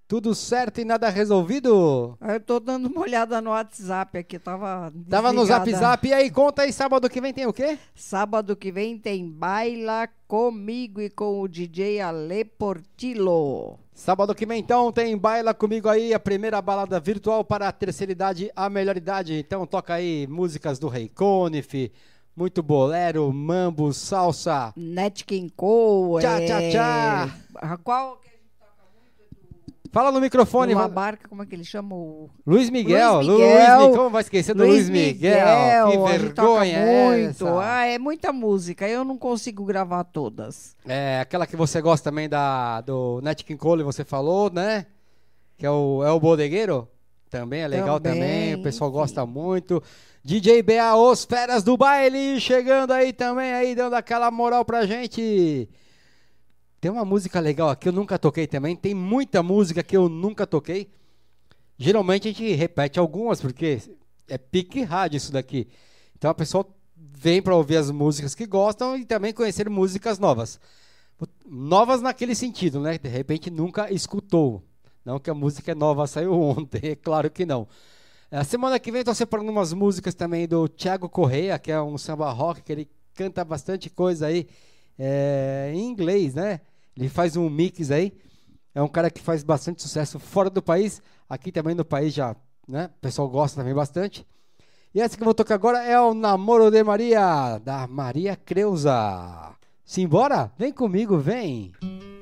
Tudo certo e nada resolvido? Eu tô dando uma olhada no WhatsApp aqui, tava. Tava no Zap desligada. Zap. E aí, conta aí, sábado que vem tem o quê? Sábado que vem tem Baila Comigo e com o DJ Ale Portillo. Sábado que vem, então, tem Baila Comigo aí, a primeira balada virtual para a terceira idade, a melhor idade. Então, toca aí músicas do Rei Conif, muito bolero, mambo, salsa. Nat King Cole. Tchá, é... tchá, tchá. Ah, Qual? Fala no microfone. Uma barca, como é que ele chama? O... Luiz Miguel, Luiz Luiz Miguel. Miguel. Como vai esquecer do Luiz Miguel? Que a gente toca vergonha é muito. essa? Ah, é muita música, eu não consigo gravar todas. É, aquela que você gosta também da, do Nat King Cole, você falou, né? Que é o, é o Bodegueiro. Também é legal também, Também, o pessoal gosta muito. DJ BA, os feras do baile, chegando aí também, aí dando aquela moral pra gente. Tem uma música legal aqui, eu nunca toquei também. Tem muita música que eu nunca toquei. Geralmente a gente repete algumas, porque é pique rádio isso daqui. Então a pessoa vem pra ouvir as músicas que gostam e também conhecer músicas novas. Novas naquele sentido, né? De repente nunca escutou. Não que a música é nova, saiu ontem, é claro que não. A semana que vem estou separando umas músicas também do Thiago Correia, que é um samba rock, que ele canta bastante coisa aí é, em inglês, né? Ele faz um mix aí. É um cara que faz bastante sucesso fora do país. Aqui também no país já, né? O pessoal gosta também bastante. E essa que eu vou tocar agora é o Namoro de Maria, da Maria Creuza. Simbora? Vem comigo, vem. Ah,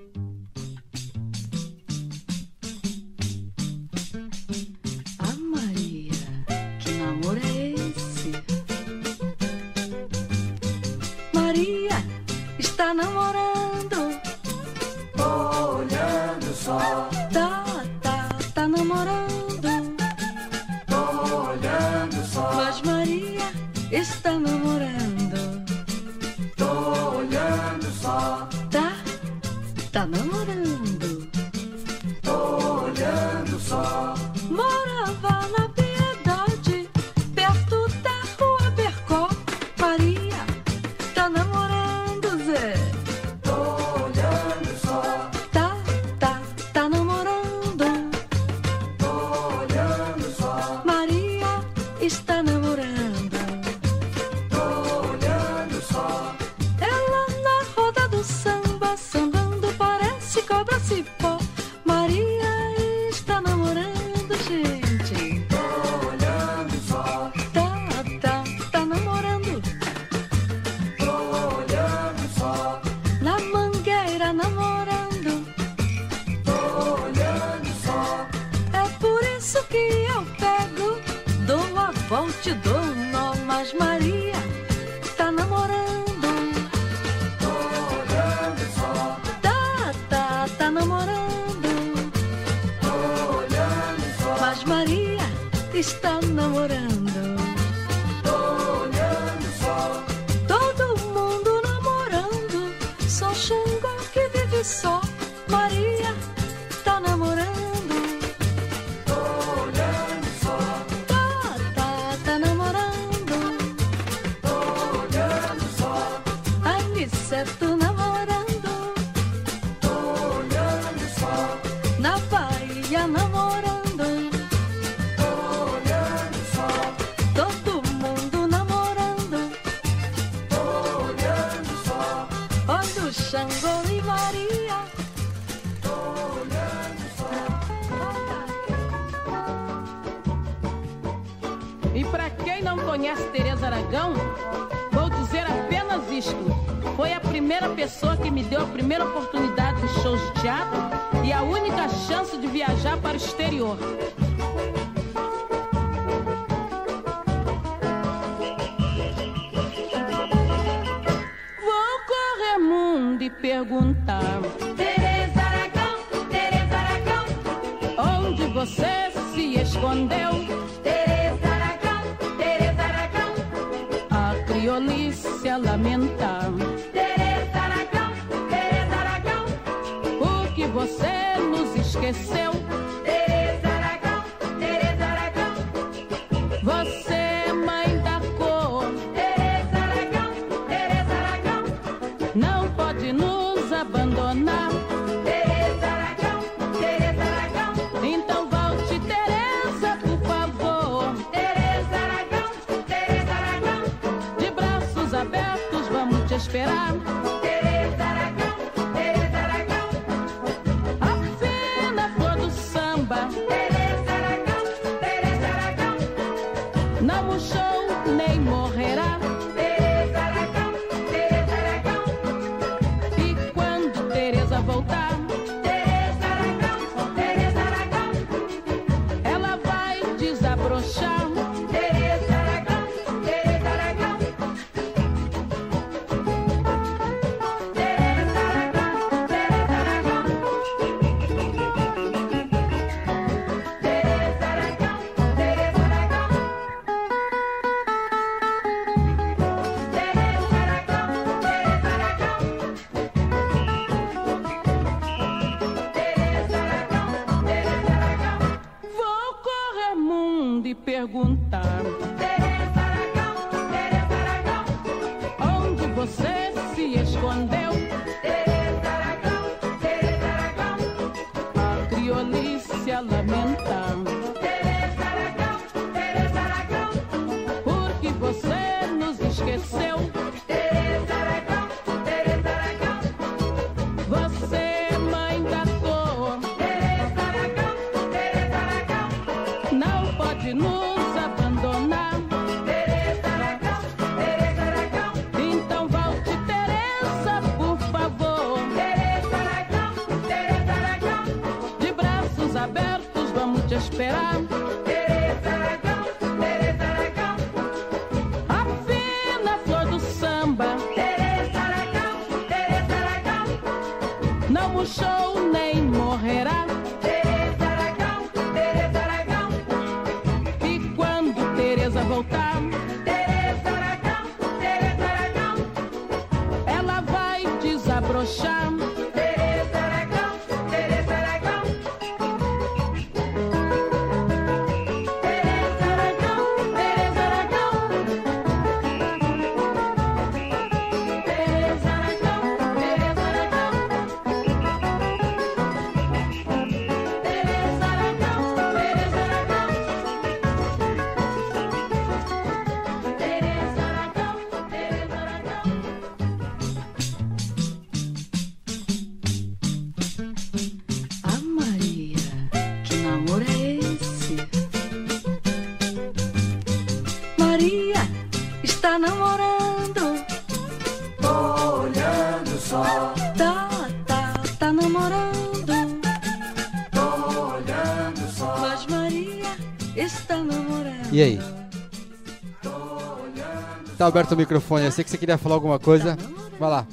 aberto o microfone, eu sei que você queria falar alguma coisa. Vai lá.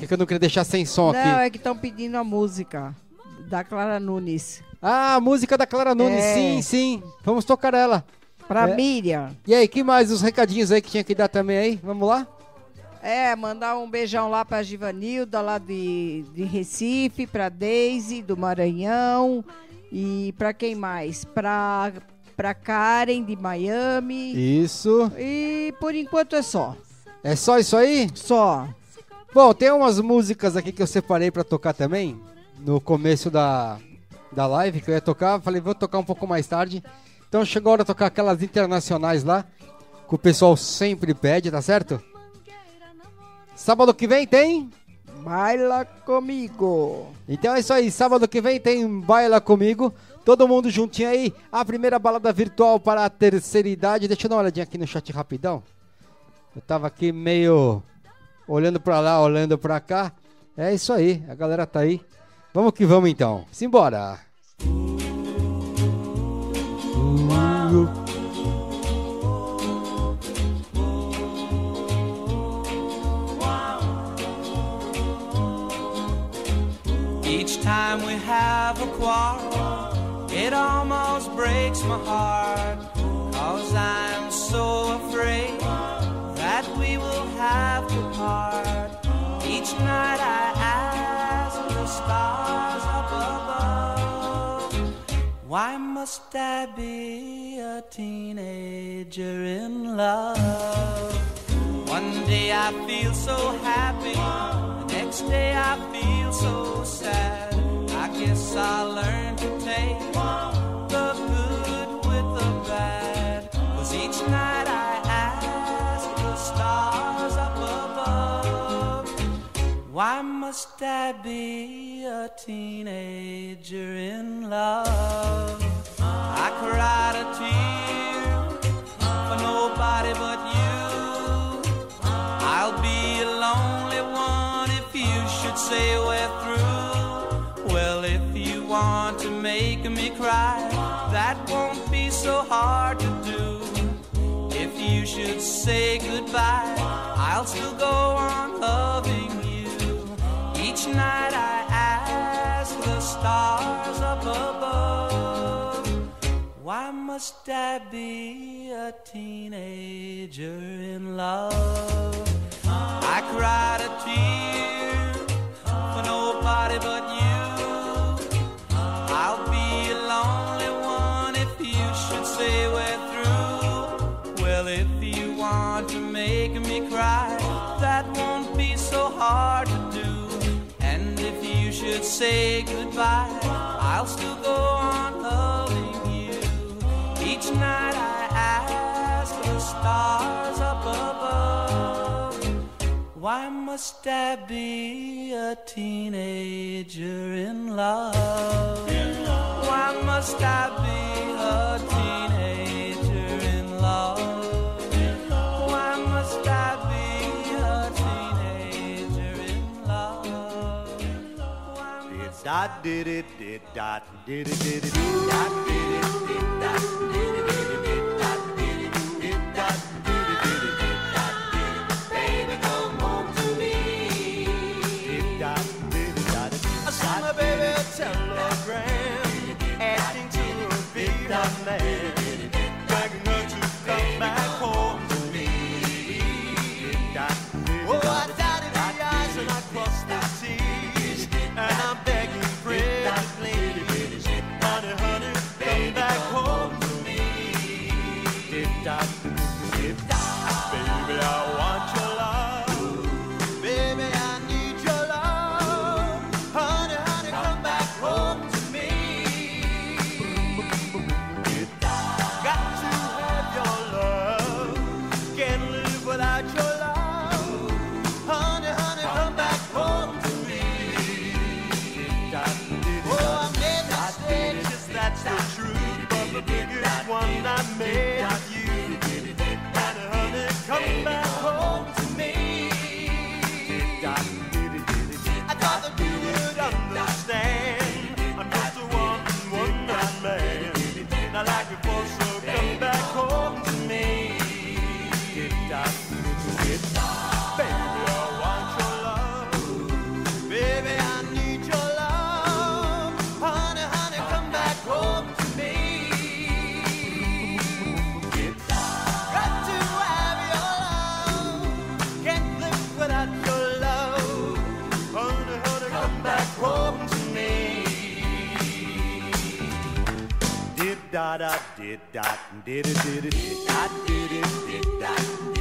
É que eu não queria deixar sem som Não, aqui. é que estão pedindo a música da Clara Nunes. Ah, a música da Clara Nunes, É. sim, sim. Vamos tocar ela. Pra É. Miriam. E aí, que mais os recadinhos aí que tinha que dar também aí? Vamos lá? É, mandar um beijão lá pra Givanilda, lá de, de Recife, pra Deise, do Maranhão. E pra quem mais? Pra, pra Karen, de Miami. Isso. E por enquanto é só. É só isso aí? Só. Bom, tem umas músicas aqui que eu separei pra tocar também. No começo da, da live que eu ia tocar. Falei, vou tocar um pouco mais tarde. Então chegou a hora de tocar aquelas internacionais lá. Que o pessoal sempre pede, tá certo? Sábado que vem tem? Baila comigo. Então é isso aí, sábado que vem tem Baila Comigo. Todo mundo juntinho aí. A primeira balada virtual para a terceira idade. Deixa eu dar uma olhadinha aqui no chat rapidão. Eu tava aqui meio olhando pra lá, olhando pra cá. É isso aí, a galera tá aí. Vamos que vamos então. Simbora. Each time we have a quarrel, it almost breaks my heart. Cause I'm so afraid that we will have to part. Each night I ask the stars up above, why must I be a teenager in love? One day I feel so happy, the next day I feel so sad guess I learned to take the good with the bad. Was each night I asked the stars up above, why must I be a teenager in love? I cried a tear for nobody but you. I'll be a lonely one if you should say we're through want to make me cry. That won't be so hard to do. If you should say goodbye, I'll still go on loving you. Each night I ask the stars up above, why must I be a teenager in love? I cried a tear for nobody but you. say goodbye, I'll still go on loving you. Each night I ask the stars up above, why must I be a teenager in love? Why must I be a teenager? da did it did dot did it did it did dot did it did dot did it dot did it did it did dot did it did dot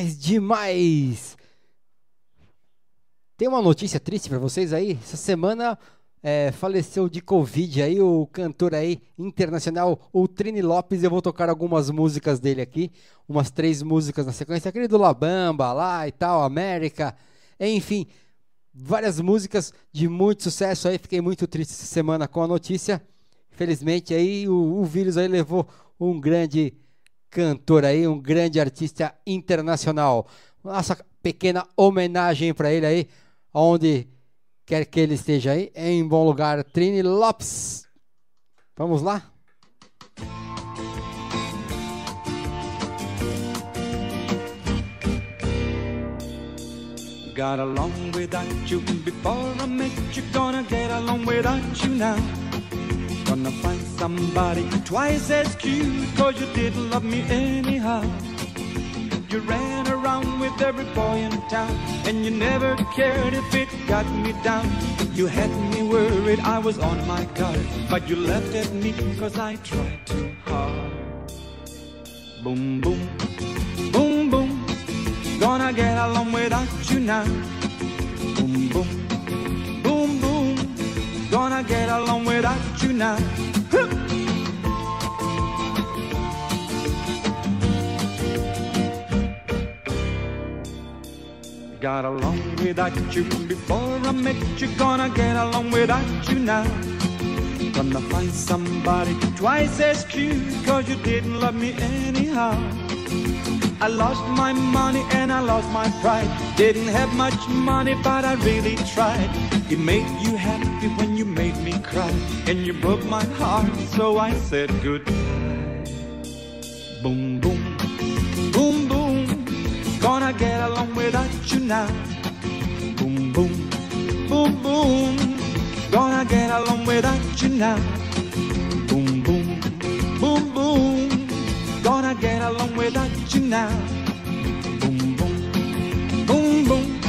Demais, demais! Tem uma notícia triste pra vocês aí. Essa semana é, faleceu de Covid aí o cantor aí internacional, o Trini Lopes. Eu vou tocar algumas músicas dele aqui, umas três músicas na sequência. Aquele do Labamba lá e tal, América, enfim, várias músicas de muito sucesso aí. Fiquei muito triste essa semana com a notícia. Infelizmente aí o, o vírus aí levou um grande cantor aí, um grande artista internacional. Nossa pequena homenagem para ele aí, onde quer que ele esteja aí, em bom lugar, Trini Lopes. Vamos lá? Got along without you before I met you. Gonna get along without you now. Gonna find somebody twice as cute. Cause you didn't love me anyhow. You ran around with every boy in town. And you never cared if it got me down. You had me worried, I was on my guard. But you laughed at me cause I tried too hard. Boom, boom, boom, boom. Gonna get along without you now. Gonna get along without you now. Got along without you before I met you. Gonna get along without you now. Gonna find somebody twice as cute. Cause you didn't love me anyhow. I lost my money and I lost my pride. Didn't have much money, but I really tried. It made you happy when you made me cry. And you broke my heart, so I said goodbye. Boom, boom, boom, boom. Gonna get along without you now. Boom, boom, boom, boom. Gonna get along without you now. Boom, boom, boom, boom. Gonna get along without you now. Boom, boom, boom, boom.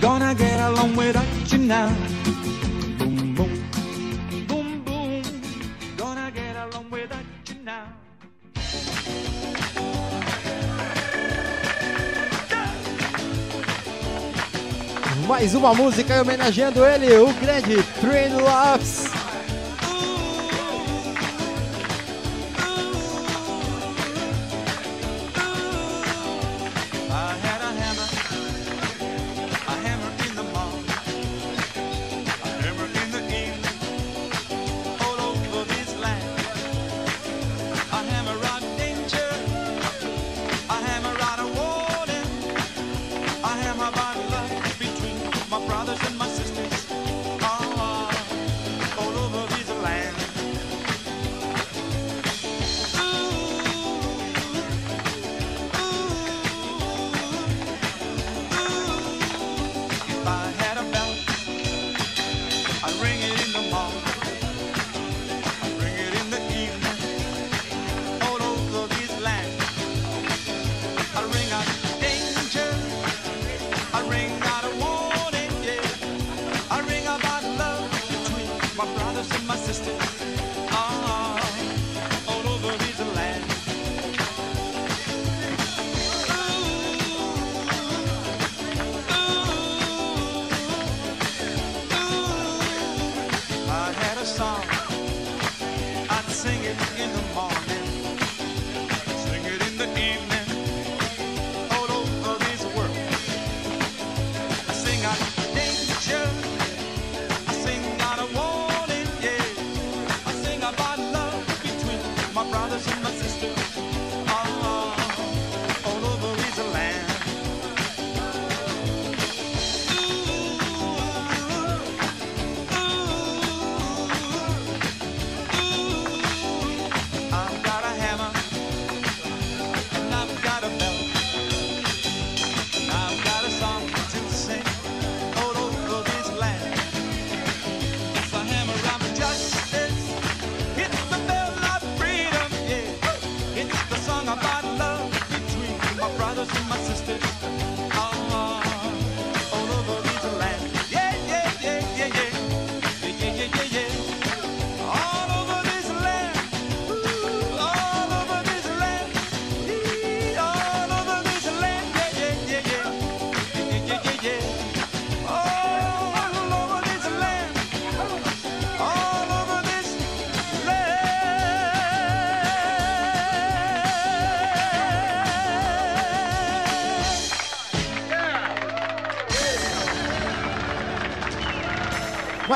Gonna get along without you now. Mais uma música homenageando ele, o grande Trini Lopes.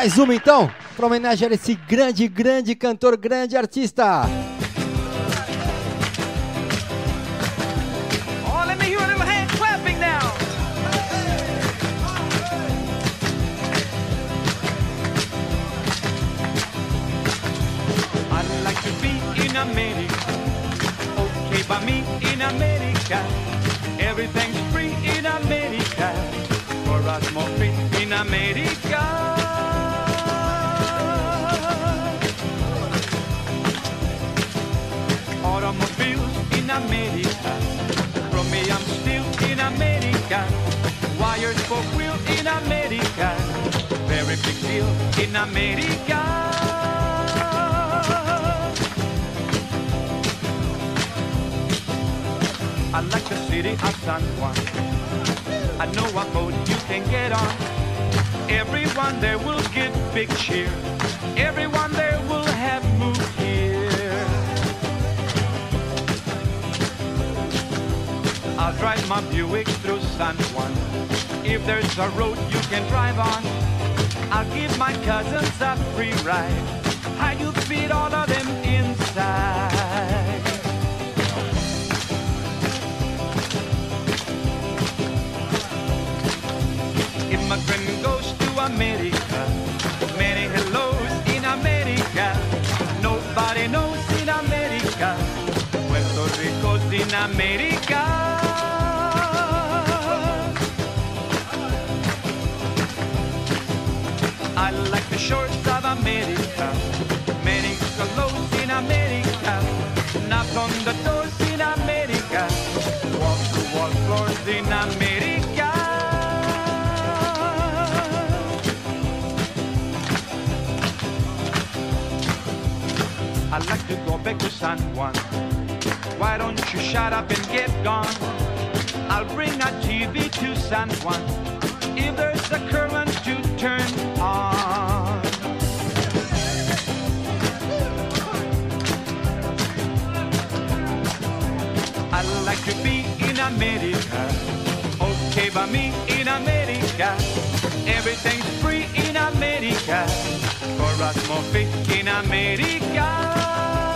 Mais uma então, para homenagear esse grande, grande cantor, grande artista. In America. I like the city of San Juan. I know what boat you can get on. Everyone there will give big cheer. Everyone there will have moved here. I'll drive my Buick through San Juan. If there's a road you can drive on, I'll give my cousins a free ride. How you fit all of them inside? Immigrant goes to America. Many hellos in America. Nobody knows in America. Puerto Rico's in America. On the doors in America. Walk to wall floors in America. I'd like to go back to San Juan. Why don't you shut up and get gone? I'll bring a TV to San Juan. If there's a current to turn on. America. Okay by me in America. Everything's free in America. For us more in America.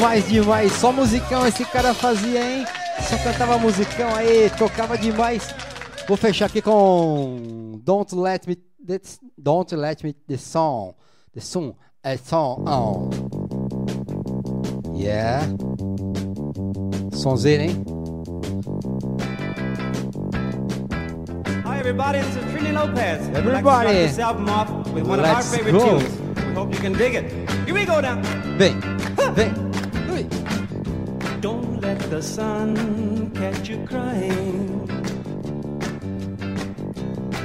Demais, demais. Só musicão esse cara fazia, hein? Só cantava musicão aí, tocava demais. Vou fechar aqui com Don't Let Me Don't Let Me The Song. The Song. A Song On. Yeah. Sonzeira, hein? Hi everybody, this is Trini Lopez. Like Everybody. start this album off with one of our Let's favorite go. tunes. We hope you can dig it. Here we go now. Vem, vem. Let the sun catch you crying.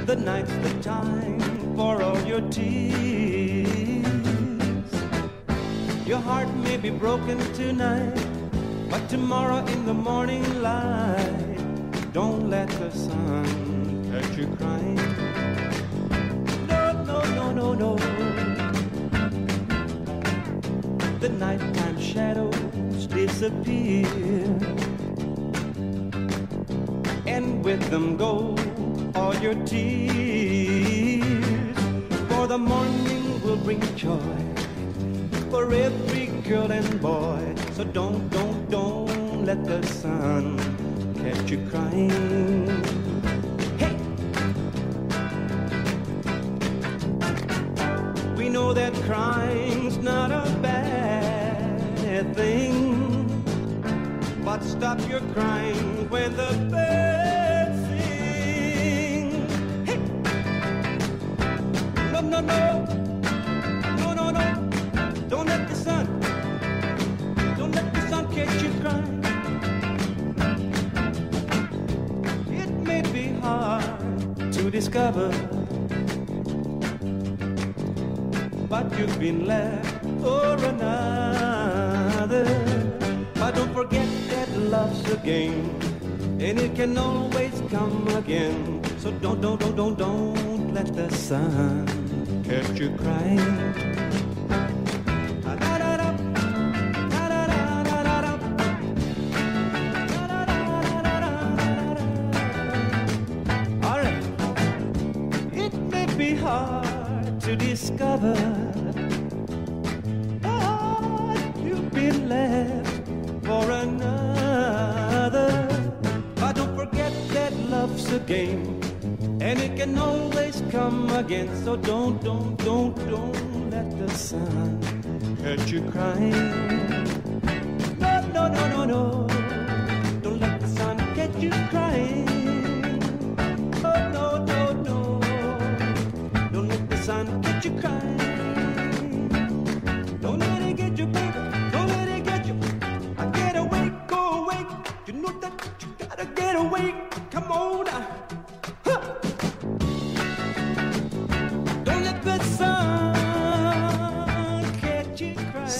The night's the time for all your tears. Your heart may be broken tonight, but tomorrow in the morning light, don't let the sun catch you crying. No, no, no, no, no. The nighttime shadows disappear, and with them go all your tears. For the morning will bring joy for every girl and boy. So don't, don't, don't let the sun catch you crying. Hey! We know that crying's not a stop your crying when the birds sing. Hey. No, no, no. No, no, no. Don't let the sun, don't let the sun catch you crying. It may be hard to discover, but you've been left for another. But don't forget love's a game, and it can always come again. So don't, don't, don't, don't, don't let the sun catch you crying. Alright. It may be hard to discover, So don't, don't, don't, don't let the sun catch you crying.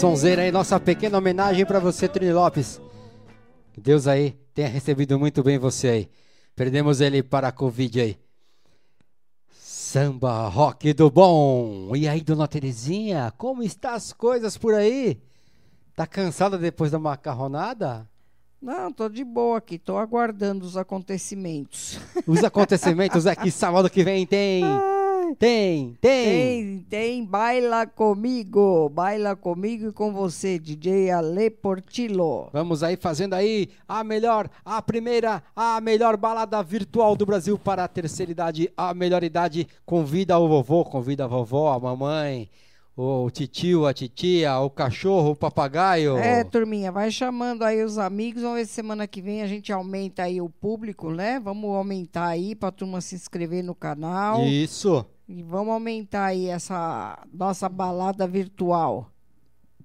Sonzeira aí, nossa pequena homenagem pra você, Trini Lopes. Que Deus aí tenha recebido muito bem você aí. Perdemos ele para a Covid aí. Samba rock do bom. E aí, dona Terezinha, como está as coisas por aí? Tá cansada depois da macarronada? Não, tô de boa aqui, tô aguardando os acontecimentos. Os acontecimentos aqui sábado que vem tem. Tem, tem. Tem, tem, baila comigo, baila comigo e com você, DJ Ale Portillo. Vamos aí fazendo aí a melhor, a primeira, a melhor balada virtual do Brasil para a terceira idade, a melhor idade. Convida o vovô, convida a vovó, a mamãe, o titio, a titia, o cachorro, o papagaio. É, turminha, vai chamando aí os amigos, vamos ver se semana que vem a gente aumenta aí o público, né? Vamos aumentar aí pra turma se inscrever no canal. Isso. E vamos aumentar aí essa nossa balada virtual.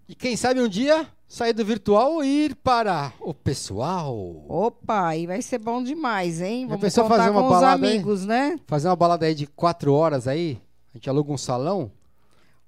E quem sabe um dia sair do virtual e ir para o pessoal. Opa, aí vai ser bom demais, hein? Vamos pensou contar fazer uma com os balada aí? amigos, né? Fazer uma balada aí de quatro horas aí. A gente aluga um salão.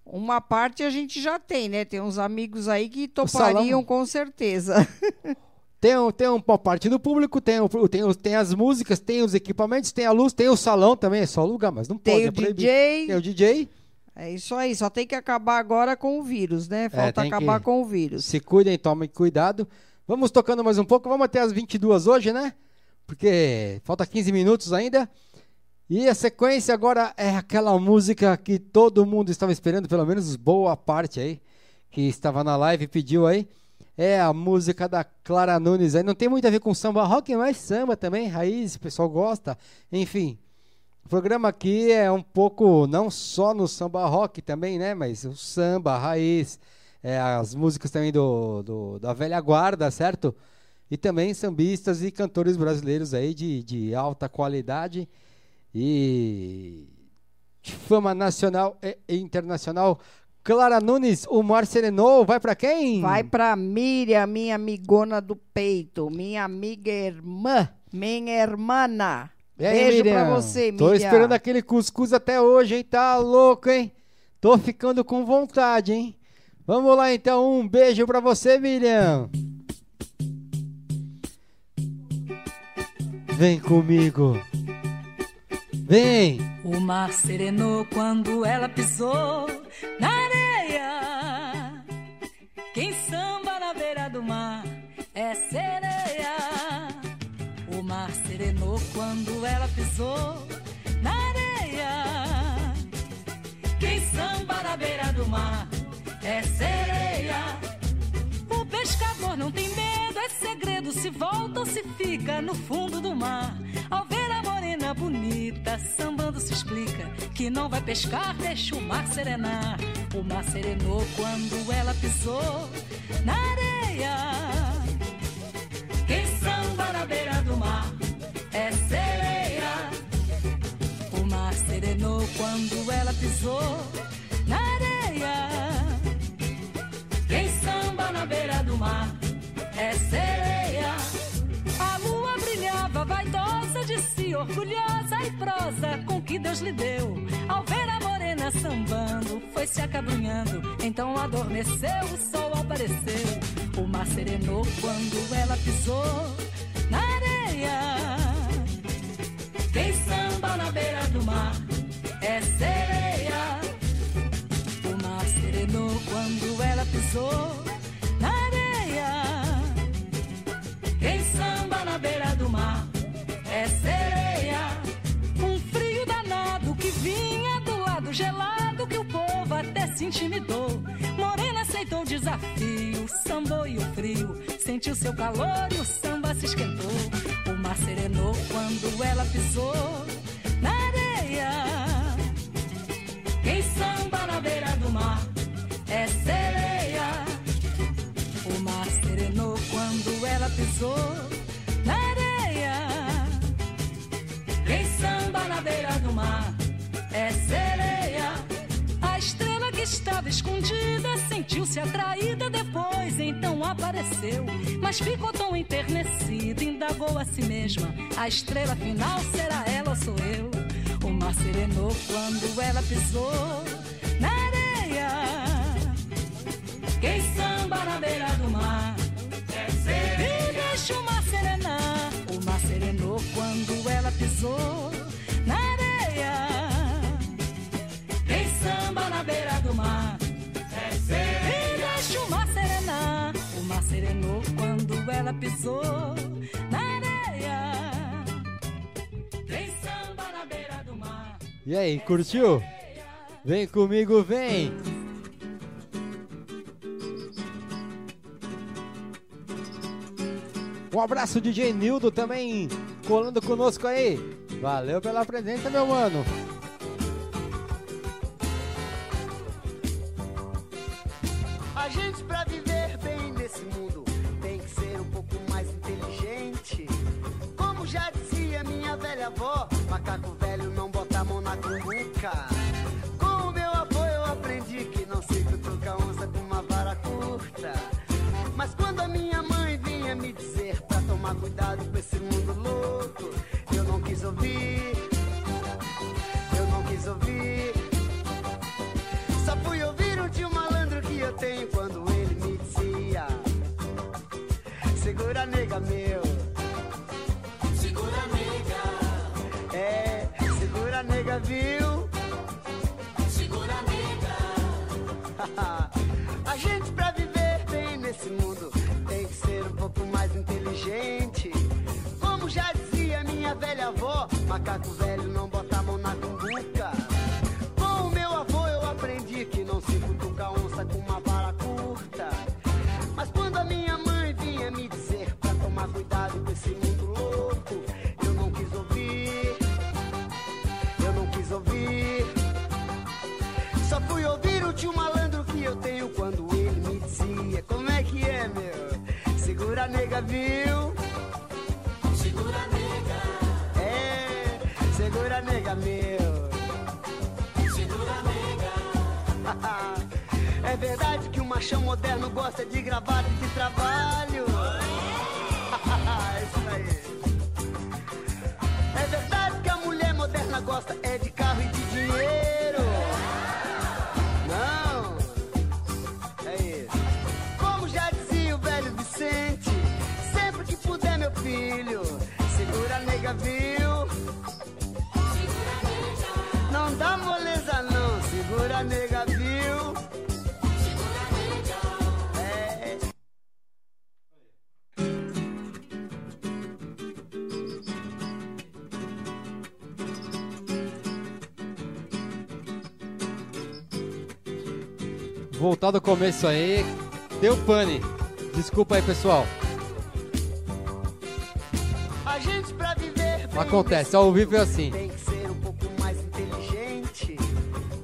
Uma parte a gente já tem, né? Tem uns amigos aí que topariam com certeza. Tem, um- tem uma parte do público, tem, o- tem, os- tem as músicas, tem os equipamentos, tem a luz, tem o salão também. É só alugar, mas não Tem pode. o é proibido. DJ. Tem o DJ. É isso aí, só tem que acabar agora com o vírus, né? Falta É, tem acabar que- com o vírus. Se cuidem, tomem cuidado. Vamos tocando mais um pouco. Vamos até as 22 hoje, né? Porque falta 15 minutos ainda. E a sequência agora é aquela música que todo mundo estava esperando, pelo menos boa parte aí, que estava na live e pediu aí. É a música da Clara Nunes aí. Não tem muito a ver com samba rock, mas samba também, raiz, o pessoal gosta. Enfim, o programa aqui é um pouco, não só no samba rock também, né? Mas o samba, a raiz, é, as músicas também do, do- da velha guarda, certo? E também sambistas e cantores brasileiros aí de, de alta qualidade e de fama nacional e internacional. Clara Nunes, o Mar Serenou, vai pra quem? Vai pra Miriam, minha amigona do peito, minha amiga irmã, minha hermana. E aí, Beijo Miriam? pra você, Miriam. Tô esperando aquele cuscuz até hoje, hein? Tá louco, hein? Tô ficando com vontade, hein? Vamos lá então, um beijo pra você, Miriam. Vem comigo. Vem. O mar serenou quando ela pisou na Quem samba na beira do mar é sereia. O mar serenou quando ela pisou na areia. Quem samba na beira do mar é sereia. O pescador não tem medo, é segredo. Se volta ou se fica no fundo do mar. Ao ver a morena bonita, sambando se explica que não vai pescar, deixa o mar serenar. O mar serenou quando ela pisou na areia. Quem samba na beira do mar é sereia. O mar serenou quando ela pisou orgulhosa e prosa com que Deus lhe deu. Ao ver a morena sambando, foi se acabrunhando. Então adormeceu, o sol apareceu. O mar serenou quando ela pisou na areia. Quem samba na beira do mar é sereia. O mar serenou quando ela pisou na areia. Quem samba na beira do mar gelado que o povo até se intimidou. Morena aceitou o desafio, sambou e o frio. Sentiu seu calor e o samba se esquentou. O mar serenou quando ela pisou na areia. Quem samba na beira do mar é sereia. O mar serenou quando ela pisou estava escondida sentiu-se atraída depois, então apareceu. Mas ficou tão enternecida, indagou a si mesma. A estrela final será ela ou sou eu? O mar serenou quando ela pisou na areia. Quem samba na beira do mar. E deixa o mar serenar. O mar serenou quando ela pisou ela pisou na areia. Quem samba na beira do mar E aí, curtiu? Vem comigo, vem! Um abraço, DJ Nildo, também colando conosco aí. Valeu pela presença, meu mano. A gente pra cuidado com esse mundo louco, eu não quis ouvir. Macaco velho não bota a mão na cumbuca. Com o meu avô eu aprendi que não se cutuca onça com uma vara curta. Mas quando a minha mãe vinha me dizer pra tomar cuidado com esse mundo louco, eu não quis ouvir. Eu não quis ouvir. Só fui ouvir o tio malandro que eu tenho quando ele me dizia: Como é que é, meu? Segura nega, viu? Segura nega, meu. Segura nega. É verdade que o machão moderno gosta de gravata e de trabalho. Voltar do começo aí, deu pane. Desculpa aí, pessoal. A gente pra viver Acontece, ao vivo é assim. Tem que ser um pouco mais inteligente.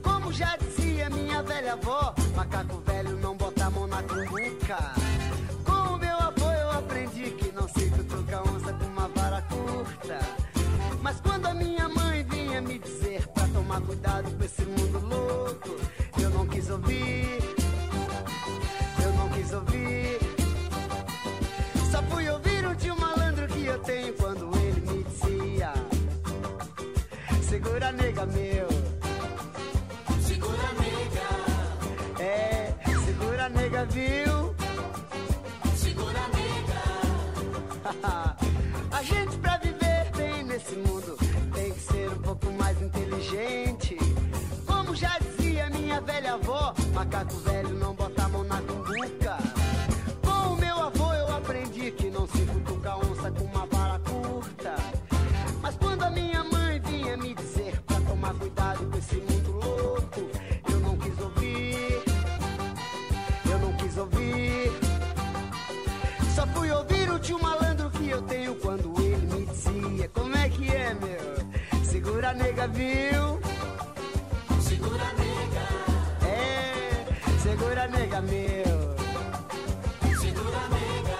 Como já dizia minha velha avó, macaco velho não bota a mão na cumbuca. Com o meu avô eu aprendi que não se cutuca onça com uma vara curta. Mas quando a minha mãe vinha me dizer pra tomar cuidado com nega meu. Segura nega, É, segura nega, viu? segura nega. A gente pra viver bem nesse mundo tem que ser um pouco mais inteligente. Como já dizia minha velha avó, macaco velho viu? Segura nega, É, segura nega, meu segura nega.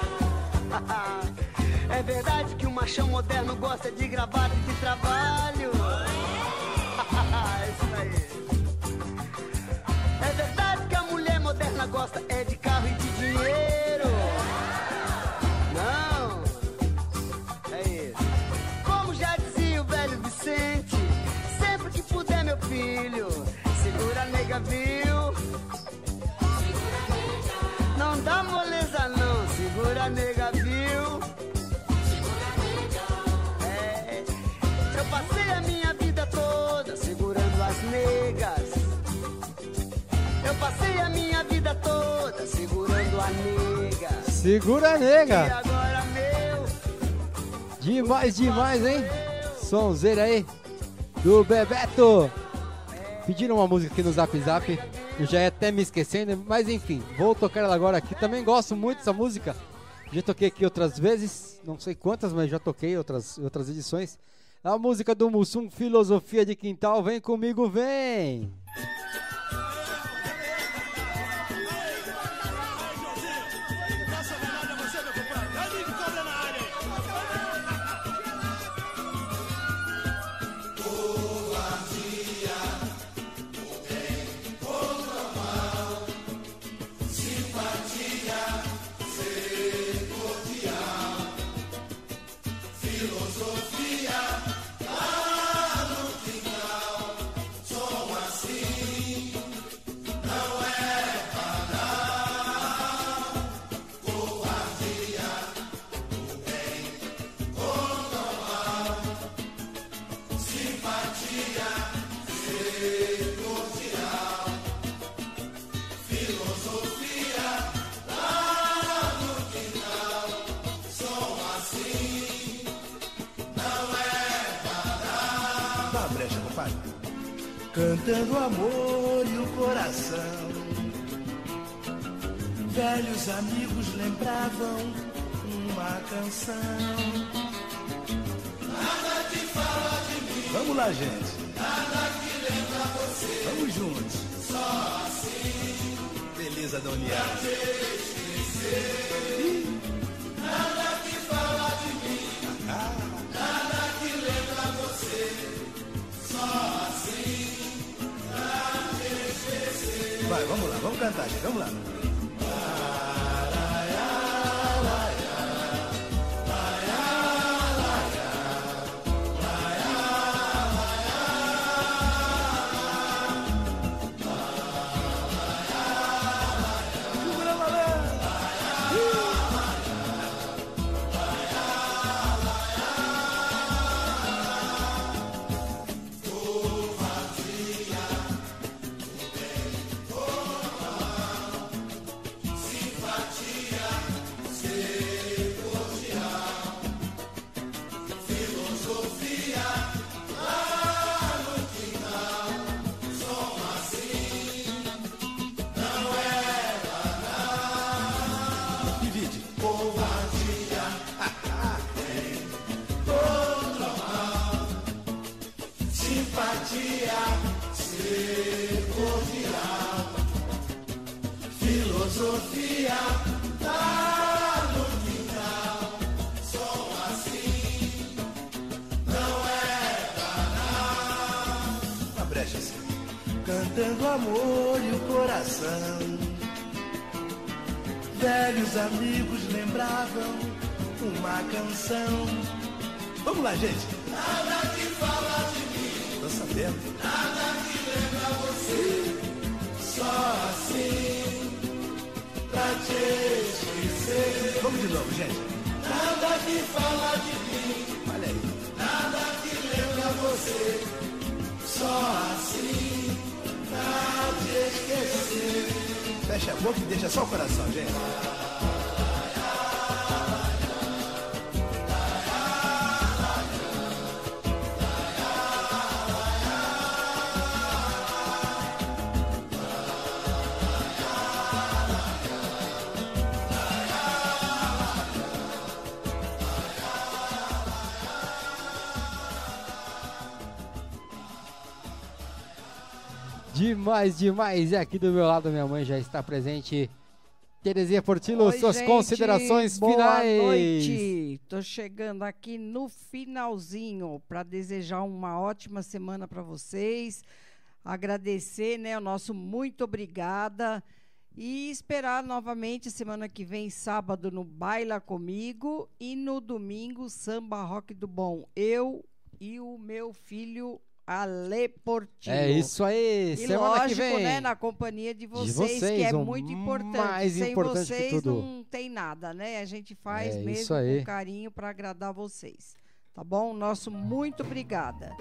É verdade que o machão moderno gosta de gravata e de trabalho segurando a nega. Segura, E nega! Demais, demais, hein? Sonzeira aí do Bebeto. Pediram uma música aqui no Zap Zap. Eu já ia até me esquecendo, mas enfim, vou tocar ela agora aqui. Também gosto muito dessa música. Já toquei aqui outras vezes, não sei quantas, mas já toquei outras outras edições. A música do Mussum, Filosofia de Quintal. Vem comigo, vem! Cantando o amor e o coração. Velhos amigos lembravam uma canção. Nada que fala de mim, Vamos lá, gente. nada que lembra você. Vamos juntos. Só assim Beleza União. te esquecer. Nada que fala de mim, nada que lembra você. Só assim. Vai, vamos lá, vamos cantar, gente. Vamos lá. Demais, demais. E aqui do meu lado, minha mãe já está presente. Terezinha Portilo, Oi, suas gente, considerações boa finais. noite. Tô chegando aqui no finalzinho para desejar uma ótima semana para vocês. Agradecer, né, o nosso muito obrigada e esperar novamente semana que vem, sábado no Baila comigo e no domingo Samba Rock do Bom. Eu e o meu filho Ale Portillo. É isso aí, E semana que lógico, vem. né, na companhia de vocês, vocês, que é o muito importante. mais Sem importante que vocês tudo. não tem nada, né? A gente faz É isso mesmo com carinho para agradar vocês. Tá bom? Nosso muito obrigada.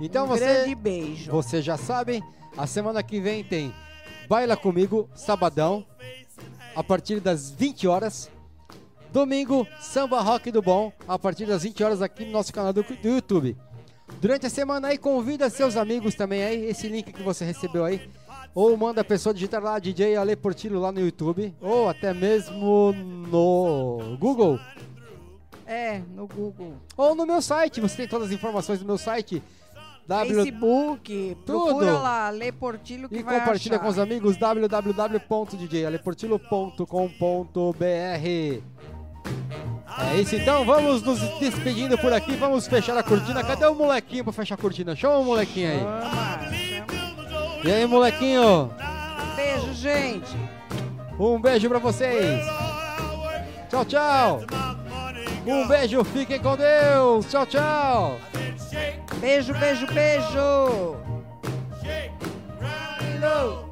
Então um você, grande beijo. Você já sabe, a semana que vem tem Baila Comigo, sabadão, a partir das 20 horas. Domingo, Samba Rock do Bom, a partir das 20 horas aqui no nosso canal do, do YouTube. Durante a semana aí, convida seus amigos também aí, esse link que você recebeu aí. Ou manda a pessoa digitar lá DJ Ale Portillo lá no YouTube, ou até mesmo no Google. É, no Google. Ou no meu site, você tem todas as informações no meu site. Facebook, Tudo. procura lá, Lê Portilho que E vai compartilha achar. com os amigos www.djaleportilo.com.br É isso então, vamos nos despedindo por aqui, vamos fechar a cortina. Cadê o molequinho pra fechar a cortina? Chama o molequinho aí. E aí, molequinho? Beijo, gente. Um beijo pra vocês. Tchau, tchau. Um beijo, fiquem com Deus. Tchau, tchau. Beijo, beijo, beijo. Hello.